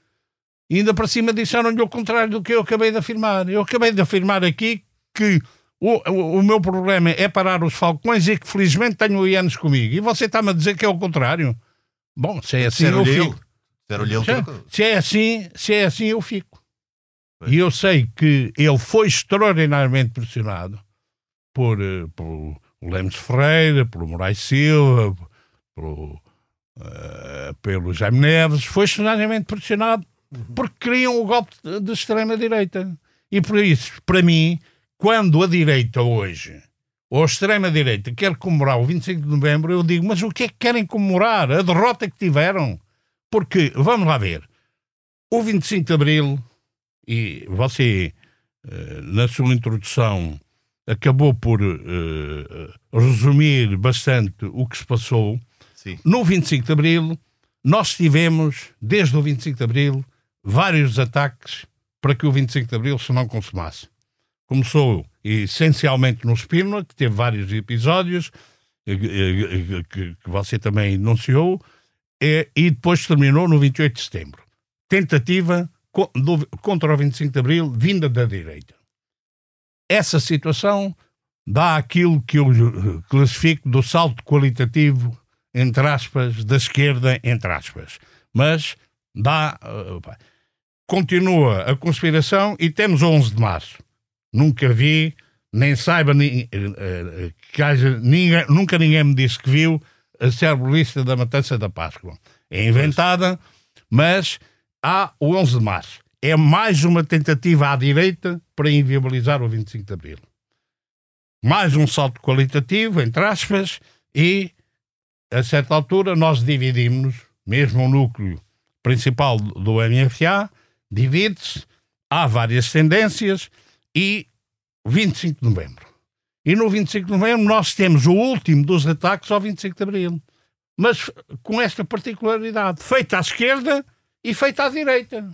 E ainda para cima disseram-lhe o contrário do que eu acabei de afirmar. Eu acabei de afirmar aqui que o, o, o, meu problema é parar os falcões e que felizmente tenho o Ianes comigo. E você está-me a dizer que é o contrário? Bom, se é assim eu fico. Se, se é assim, se é assim eu fico. E eu sei que ele foi extraordinariamente pressionado por, eh, por o Lemos Ferreira, pelo Moraes Silva, pelo, uh, pelo Jaime Neves, foi extraordinariamente pressionado porque queriam o golpe de extrema-direita. E por isso, para mim, quando a direita hoje, ou a extrema-direita, quer comemorar o 25 de novembro, eu digo, mas o que é que querem comemorar? A derrota que tiveram? Porque, vamos lá ver, o 25 de abril, e você, eh, na sua introdução, acabou por uh, resumir bastante o que se passou. Sim. No 25 de abril, nós tivemos, desde o 25 de abril, vários ataques para que o 25 de Abril se não consumasse. Começou essencialmente no Espínola, que teve vários episódios, eh, eh, que, você também enunciou, e, e depois terminou no 28 de setembro. Tentativa contra o 25 de Abril, vinda da direita. Essa situação dá aquilo que eu eh, classifico do salto qualitativo, entre aspas, da esquerda, entre aspas. Mas dá. Continua a conspiração e temos 11 de março. Nunca vi, nem saiba uh, que haja, ninguém, nunca ninguém me disse que viu a célebre lista da matança da Páscoa. É inventada, mas há o 11 de março. É mais uma tentativa à direita para inviabilizar o 25 de Abril. Mais um salto qualitativo, entre aspas, e a certa altura nós dividimos-nos, mesmo o núcleo principal do MFA, divide-se, há várias tendências e 25 de novembro. E no 25 de novembro nós temos o último dos ataques ao 25 de abril. Mas com esta particularidade, feito à esquerda e feito à direita.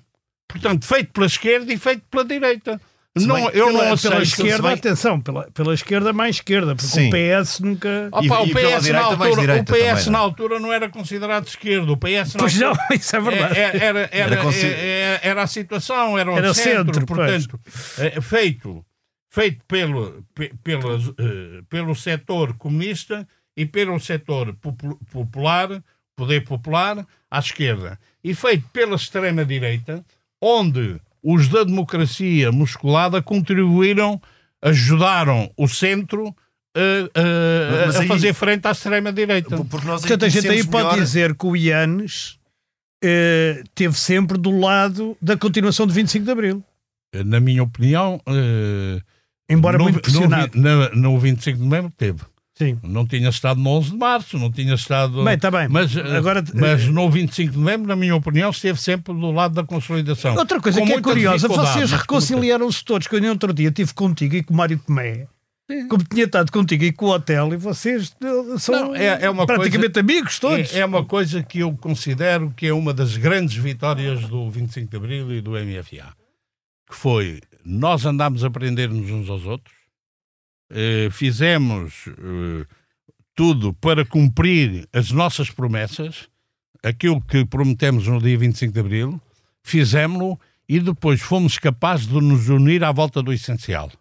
Portanto, feito pela esquerda e feito pela direita. Não, eu pela, não pela esquerda, bem... atenção, pela, pela esquerda mais esquerda, porque Sim. o PS nunca. Opa, o PS, na altura, o PS na altura não era considerado esquerda. O PS pois altura, não, [LAUGHS] isso é verdade. Era, era, era, era, era, era a situação, era o era centro, centro portanto, é, feito, feito pelo, pelo, uh, pelo setor comunista e pelo setor popular, poder popular, à esquerda. E feito pela extrema-direita, onde os da democracia musculada contribuíram, ajudaram o centro a, a, a fazer frente à extrema-direita. Portanto, a gente aí melhor... pode dizer que o Ianes eh, teve sempre do lado da continuação de 25 de Abril. Na minha opinião, eh, embora no, muito pressionado. No, no, no 25 de novembro teve. Sim. Não tinha estado no 11 de março, não tinha estado. Bem, está bem. Mas, Agora, mas no 25 de novembro, na minha opinião, esteve sempre do lado da consolidação. Outra coisa que é curiosa, vocês reconciliaram-se todos, que eu outro dia estive contigo e com o Mário Tomé. Sim. Como tinha estado contigo e com o hotel, e vocês eh, são não, é, é praticamente coisa, amigos todos. É, é, uma coisa que eu considero que é uma das grandes vitórias do 25 de Abril e do MFA. Que foi, nós andámos a aprender-nos uns aos outros, eh, fizemos eh, tudo para cumprir as nossas promessas, aquilo que prometemos no dia 25 de Abril, fizemos-lo e depois fomos capazes de nos unir à volta do essencial.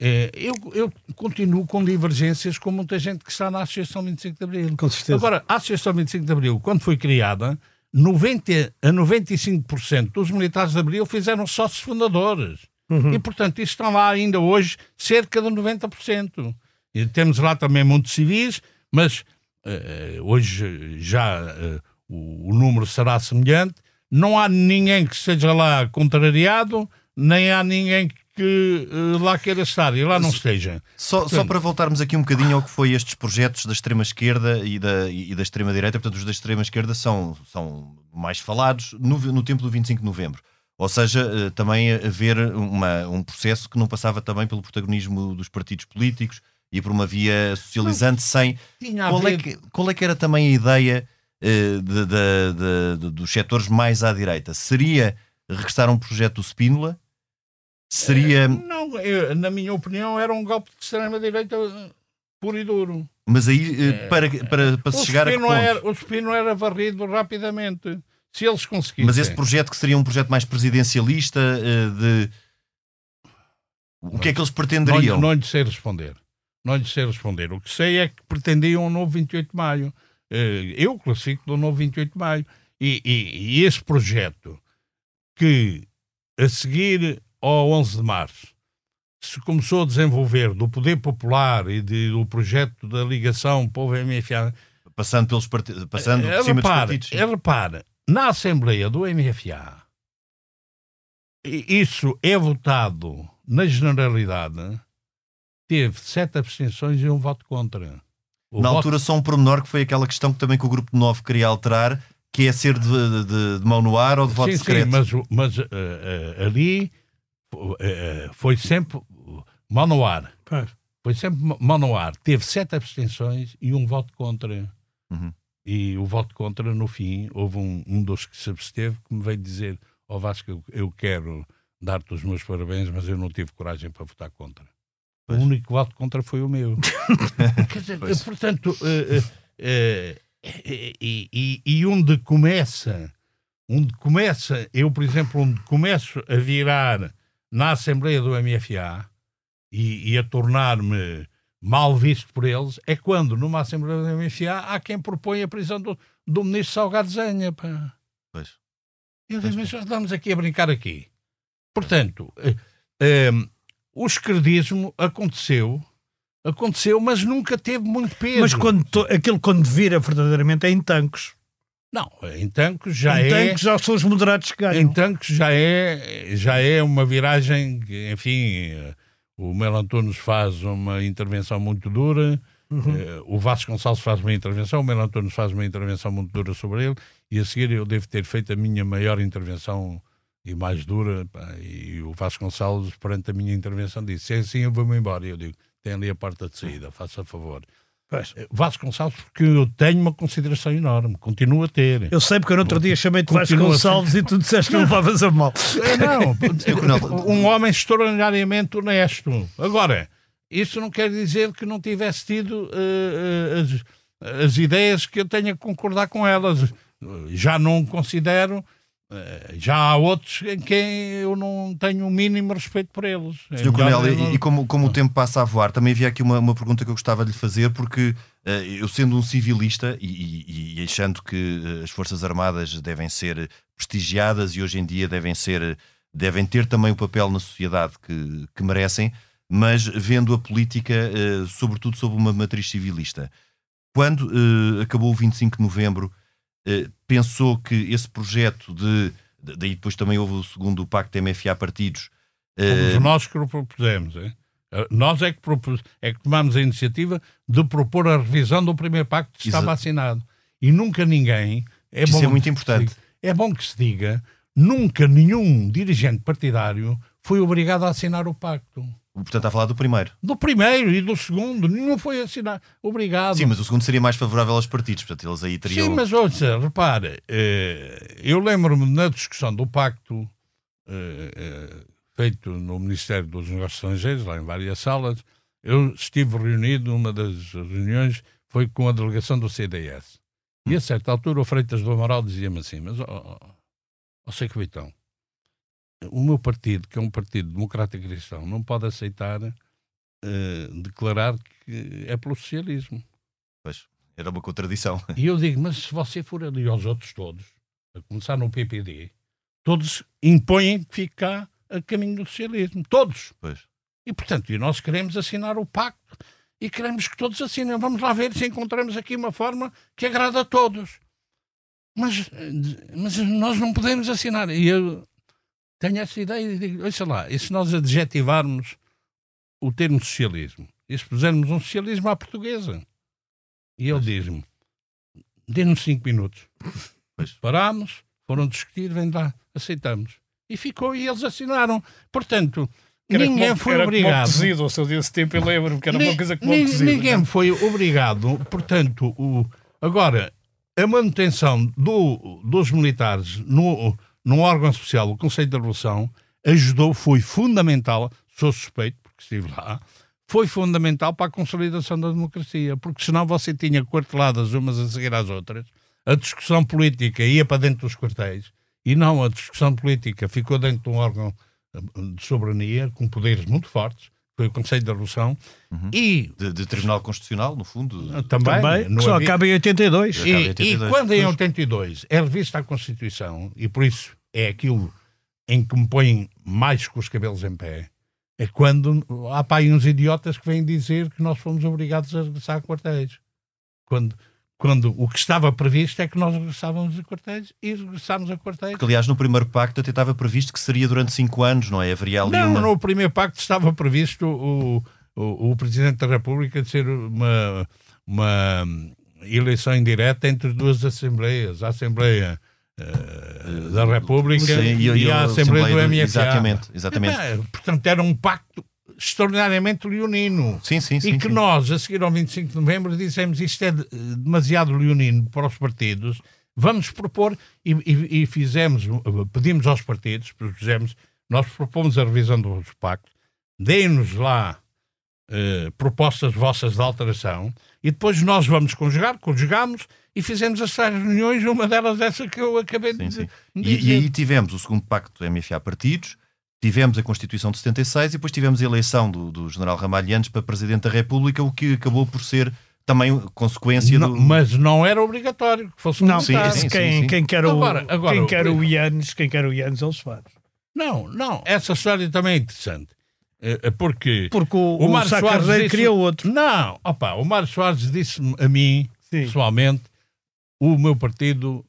Eh, eu, eu, continuo com divergências com muita gente que está na Associação 25 de Abril. Com certeza. Agora, a Associação 25 de Abril, quando foi criada, 90 a 95% dos militares de Abril fizeram sócios fundadores. Uhum. E, portanto, isso estão lá ainda hoje cerca de 90%. E temos lá também muitos civis, mas uh, hoje já uh, o, o, número será semelhante. Não há ninguém que seja lá contrariado, nem há ninguém que uh, lá queira estar e lá não esteja. Só, portanto, só para voltarmos aqui um bocadinho ao que foi estes projetos da extrema-esquerda e da, e da extrema-direita, portanto, os da extrema-esquerda são, são mais falados no, no tempo do 25 de novembro. Ou seja, eh, também haver uma, um processo que não passava também pelo protagonismo dos partidos políticos e por uma via socializante sem. Qual é, que, qual é que era também a ideia uh, de, de, de, dos setores mais à direita? Seria regressar um projeto do Spínola? Seria. Uh, não, eu, na minha opinião, era um golpe de extrema-direita puro e duro. Mas aí, uh, para, para, para se chegar a. Era, o Spínola era varrido rapidamente. Se eles conseguissem. Mas esse projeto que seria um projeto mais presidencialista eh, de. O que é que eles pretenderiam? Não, não lhe sei responder. Não lhe sei responder. O que sei é que pretendiam um novo 28 de maio. Eh, eu classifico do novo 28 de maio. E, e, e esse projeto que a seguir ao 11 de março se começou a desenvolver do poder popular e de, do projeto da ligação povo-MFA. Passando, pelos part... Passando é, por cima repare, dos partidos. É, repare, na Assembleia do MFA, isso é votado na generalidade, teve sete abstenções e um voto contra. O na voto... altura, só um pormenor que foi aquela questão que também que o Grupo 9 queria alterar, que é ser de, de, de mão no ar ou de voto sim, secreto. Sim, mas, mas uh, uh, ali uh, foi sempre mão no ar. Foi sempre mão no ar. Teve sete abstenções e um voto contra. Uhum. E o voto contra, no fim, houve um, um dos que se absteve que me veio dizer: Ó oh Vasco, eu, quero dar-te os meus parabéns, mas eu não tive coragem para votar contra. Pois. O único voto contra foi o meu. [LAUGHS] Quer dizer, portanto, uh, uh, uh, e, e, e, onde começa, onde começa, eu, por exemplo, onde começo a virar na Assembleia do MFA e, e a tornar-me mal visto por eles, é quando numa Assembleia do MFA há quem propõe a prisão do, do ministro Salgado Zenha. Pá. Pois. Eu digo, mas estamos aqui a brincar aqui. Portanto, eh, eh, o esquerdismo aconteceu, aconteceu, mas nunca teve muito peso. Mas quando to, aquilo quando vira verdadeiramente é em tanques. Não, em tanques já em é. Em tanques já são os moderados que ganham. Em tanques já é, já é uma viragem, enfim, o Mel Antunes faz uma intervenção muito dura, uhum. eh, o Vasco Gonçalves faz uma intervenção, o Mel Antunes faz uma intervenção muito dura sobre ele, e a seguir eu devo ter feito a minha maior intervenção e mais dura. Pá, e o Vasco Gonçalves, perante a minha intervenção, disse: se é assim, eu vou-me embora. E eu digo: tem ali a porta de saída, faça favor. Pois. Eh, Vasco Gonçalves, porque eu tenho uma consideração enorme, continuo a ter. Eu sei, porque no outro dia chamei-te Vasco Gonçalves e tu disseste que não levavas a mal. É, [LAUGHS] não, um homem extraordinariamente honesto. Agora, isso não quer dizer que não tivesse tido uh, as, as ideias que eu tenha que concordar com elas. Já não considero eh, já há outros em quem eu não tenho o mínimo respeito por eles. Sr. Coronel, não... e, como, como o tempo passa a voar, também havia aqui uma, uma pergunta que eu gostava de lhe fazer, porque uh, eu sendo um civilista e, e, e, achando que eh, as Forças Armadas devem ser prestigiadas e hoje em dia devem ser devem ter também o papel na sociedade que, que merecem, mas vendo a política, uh, sobretudo sob uma matriz civilista. Quando uh, acabou o 25 de novembro, eh, pensou que esse projeto de. Daí depois também houve o segundo pacto MFA partidos. Fomos uh, nós que o propusemos. Hein? Eh, nós é que, propus, é que tomámos a iniciativa de propor a revisão do primeiro pacto que estava assinado. E nunca ninguém. É Isso é muito importante. Diga, é bom que se diga: nunca nenhum dirigente partidário foi obrigado a assinar o pacto. Portanto, está a falar do primeiro. Do primeiro e do segundo. Nenhum foi assinado. Obrigado. Sim, mas o segundo seria mais favorável aos partidos. Portanto, eles aí teriam. Sim, mas ouça, repare. Eh, eu lembro-me na discussão do pacto eh, eh, feito no Ministério dos Negócios Estrangeiros, lá em várias salas. Eu estive reunido, uma das reuniões foi com a delegação do CDS. E a certa altura o Freitas do Amaral dizia-me assim: Mas, ó, oh, oh, oh, então o meu partido, que é um partido democrático cristão, não pode aceitar uh, declarar que é pelo socialismo. Pois, era uma contradição. [LAUGHS] E eu digo, mas se você for ali aos outros todos, a começar no PPD, todos impõem que fique cá a caminho do socialismo. Todos. Pois. E, portanto, e nós queremos assinar o pacto e queremos que todos assinem. Vamos lá ver se encontramos aqui uma forma que agrada a todos. Mas, eh, mas nós não podemos assinar. E eu tenho essa ideia e digo, olha lá, e se nós adjetivarmos o termo socialismo, e se pusermos um socialismo à portuguesa? E ele diz-me, dê-nos cinco minutos. Parámos, foram discutir, vem lá, aceitamos. E ficou, e eles assinaram. Portanto, era ninguém como, foi era obrigado. Cozido, ao seu desse tempo, eu lembro que era uma coisa como cozido. Ninguém foi obrigado, portanto, o, agora, a manutenção do, dos militares no, num órgão especial, o Conselho da Revolução, ajudou, foi fundamental, sou suspeito, porque estive lá, foi fundamental para a consolidação da democracia, porque senão você tinha quarteladas umas a seguir às outras, a discussão política ia para dentro dos quartéis, e não a discussão política ficou dentro de um órgão eh, de soberania, com poderes muito fortes, foi o Conselho da Revolução, uhum. e... De, de, Tribunal Constitucional, no fundo. Também, também só havia... acaba em 82. E, em 82. e quando em 82 é revista a Constituição, e por isso é aquilo em que me põem mais com os cabelos em pé, é quando há pá, uns idiotas que vêm dizer que nós fomos obrigados a regressar a quartéis. Quando, quando o que estava previsto é que nós regressávamos a quartéis e regressámos a quartéis. Porque, aliás, no primeiro pacto até estava previsto que seria durante cinco anos, não é? Haveria ali não, uma... no primeiro pacto estava previsto o, o, o Presidente da República de ser uma, uma eleição indireta entre duas assembleias. A Assembleia da República Sim, e, e, a Assembleia, Assembleia do, MFA. Exatamente, exatamente. É, portanto, era um pacto extraordinariamente leonino. Sim, sim, sim. E que sim. nós, a seguir ao 25 de novembro, dissemos isto é demasiado leonino para os partidos, vamos propor e, e, e fizemos, pedimos aos partidos, propusemos, nós propomos a revisão dos pactos, deem-nos lá eh, propostas vossas de alteração e depois nós vamos conjugar, conjugamos e fizemos as tais reuniões, uma delas essa que eu acabei sim, de, sim. de e, e, aí tivemos o segundo pacto do MFA Partidos, tivemos a Constituição de 76 e depois tivemos a eleição do, do general Ramalhantes para Presidente da República, o que acabou por ser também consequência não, do... Mas não era obrigatório que fosse não, sim, sim, quem, quem quer o, agora, agora, quem quer o Ianes, quem quer o Ianes, eles fazem. Não, não, essa história também é interessante. Eh, eh, porque, porque o, o, o Sá Carneiro disse, queria outro. Não, opa, o Mário Soares disse-me a mim, Sim. pessoalmente, o meu partido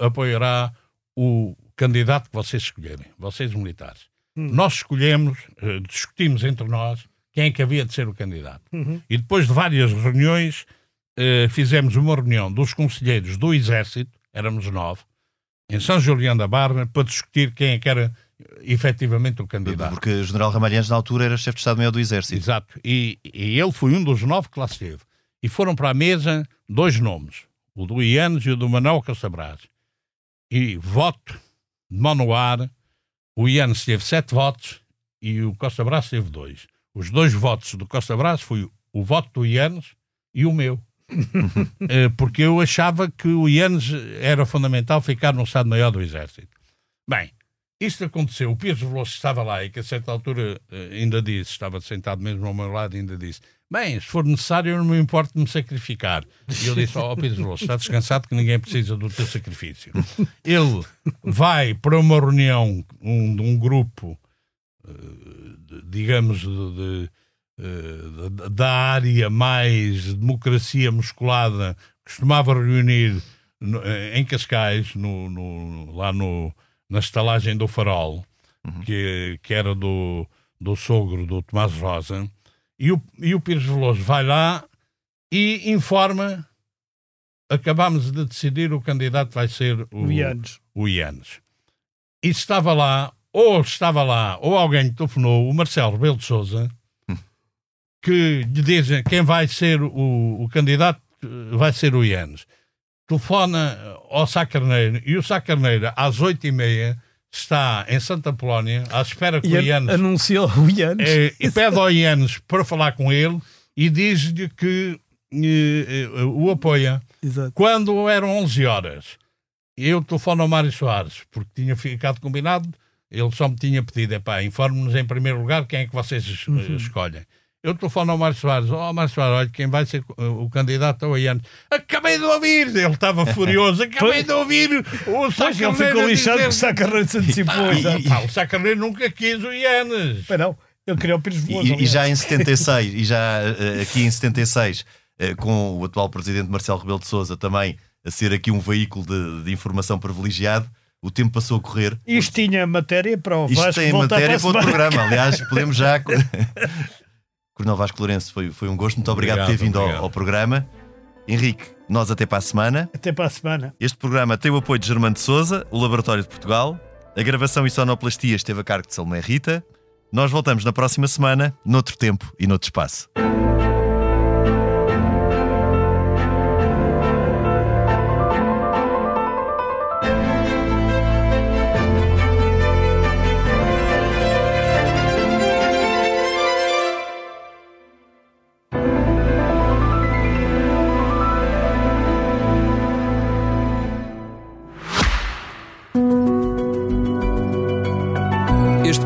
apoiará o candidato que vocês escolherem, vocês militares. Hum. Nós escolhemos, eh, discutimos entre nós quem é que havia de ser o candidato. Uhum. E depois de várias reuniões, fizemos uma reunião dos conselheiros do Exército, éramos nove, em São Julião da Barra, para discutir quem é que era efetivamente o candidato. Porque o general Ramalhães, na altura, era chefe de Estado-Maior do Exército. Exato. E, e, ele foi um dos nove que lá esteve. E foram para a mesa dois nomes, o do Ianes e o do Manuel Caçabraz. E voto de mão ar, o Ianes teve sete votos e o Costa Brás teve dois. Os dois votos do Costa Brás foi o voto do Ianes e o meu. [LAUGHS] Eh, porque eu achava que o Ianes era fundamental ficar no Estado-Maior do Exército. Bem, isto aconteceu, o Pires Veloso estava lá e que a certa altura eh, ainda disse, estava sentado mesmo ao meu lado e ainda disse bem, se for necessário eu não me importo de me sacrificar. E eu disse, ó oh, Pires Veloso, está descansado que ninguém precisa do teu sacrifício. Ele vai para uma reunião de um grupo, eh, digamos, de, de, de, da área mais democracia musculada, costumava reunir eh, em Cascais, no, no, lá no na estalagem do Farol, uhum. que, que era do, do sogro do Tomás Rosa, e o, e o Pires Veloso vai lá e informa. Acabámos de decidir o candidato vai ser o, Ianes. o Ianes. E estava lá, ou estava lá, ou alguém telefonou, o Marcelo Rebelo de Souza, hum. que lhe dizem quem vai ser o, o candidato vai ser o Ianes telefona ao Sá Carneiro e o Sá Carneiro às oito e meia está em Santa Polónia à espera que e o Ianes anunciou o Ianes é, e [LAUGHS] pede ao Ianes para falar com ele e diz-lhe que eh, eh, o apoia Exato. quando eram 11 horas eu telefono ao Mário Soares porque tinha ficado combinado ele só me tinha pedido, é pá, informe-nos em primeiro lugar quem é que vocês uhum. escolhem eu telefono ao Mário Soares, ó oh, Mário Soares, olha, quem vai ser o candidato ao Ian. Acabei de ouvir, ele estava furioso, [LAUGHS] acabei de ouvir o Sacarneiro. Ele ficou lixado que o Sacarneiro se antecipou. E, e, o Sacarneiro nunca quis o Ianes. Não, ele queria o Pires Veloso. E, e já em 76, e já eh, aqui em 76, eh, com o atual presidente Marcelo Rebelo de Sousa também a ser aqui um veículo de, de informação privilegiado, o tempo passou a correr. Isto tinha matéria para o Vasco Isto tem matéria para, para o programa. Aliás, podemos já [LAUGHS] Coronel Vasco Lourenço, foi, foi um gosto. Muito obrigado, obrigado por ter vindo ao, ao, programa. Henrique, nós até para a semana. Até para a semana. Este programa tem o apoio de Germano de Souza, o Laboratório de Portugal. A gravação e sonoplastia esteve a cargo de Salomé Rita. Nós voltamos na próxima semana, noutro tempo e noutro espaço.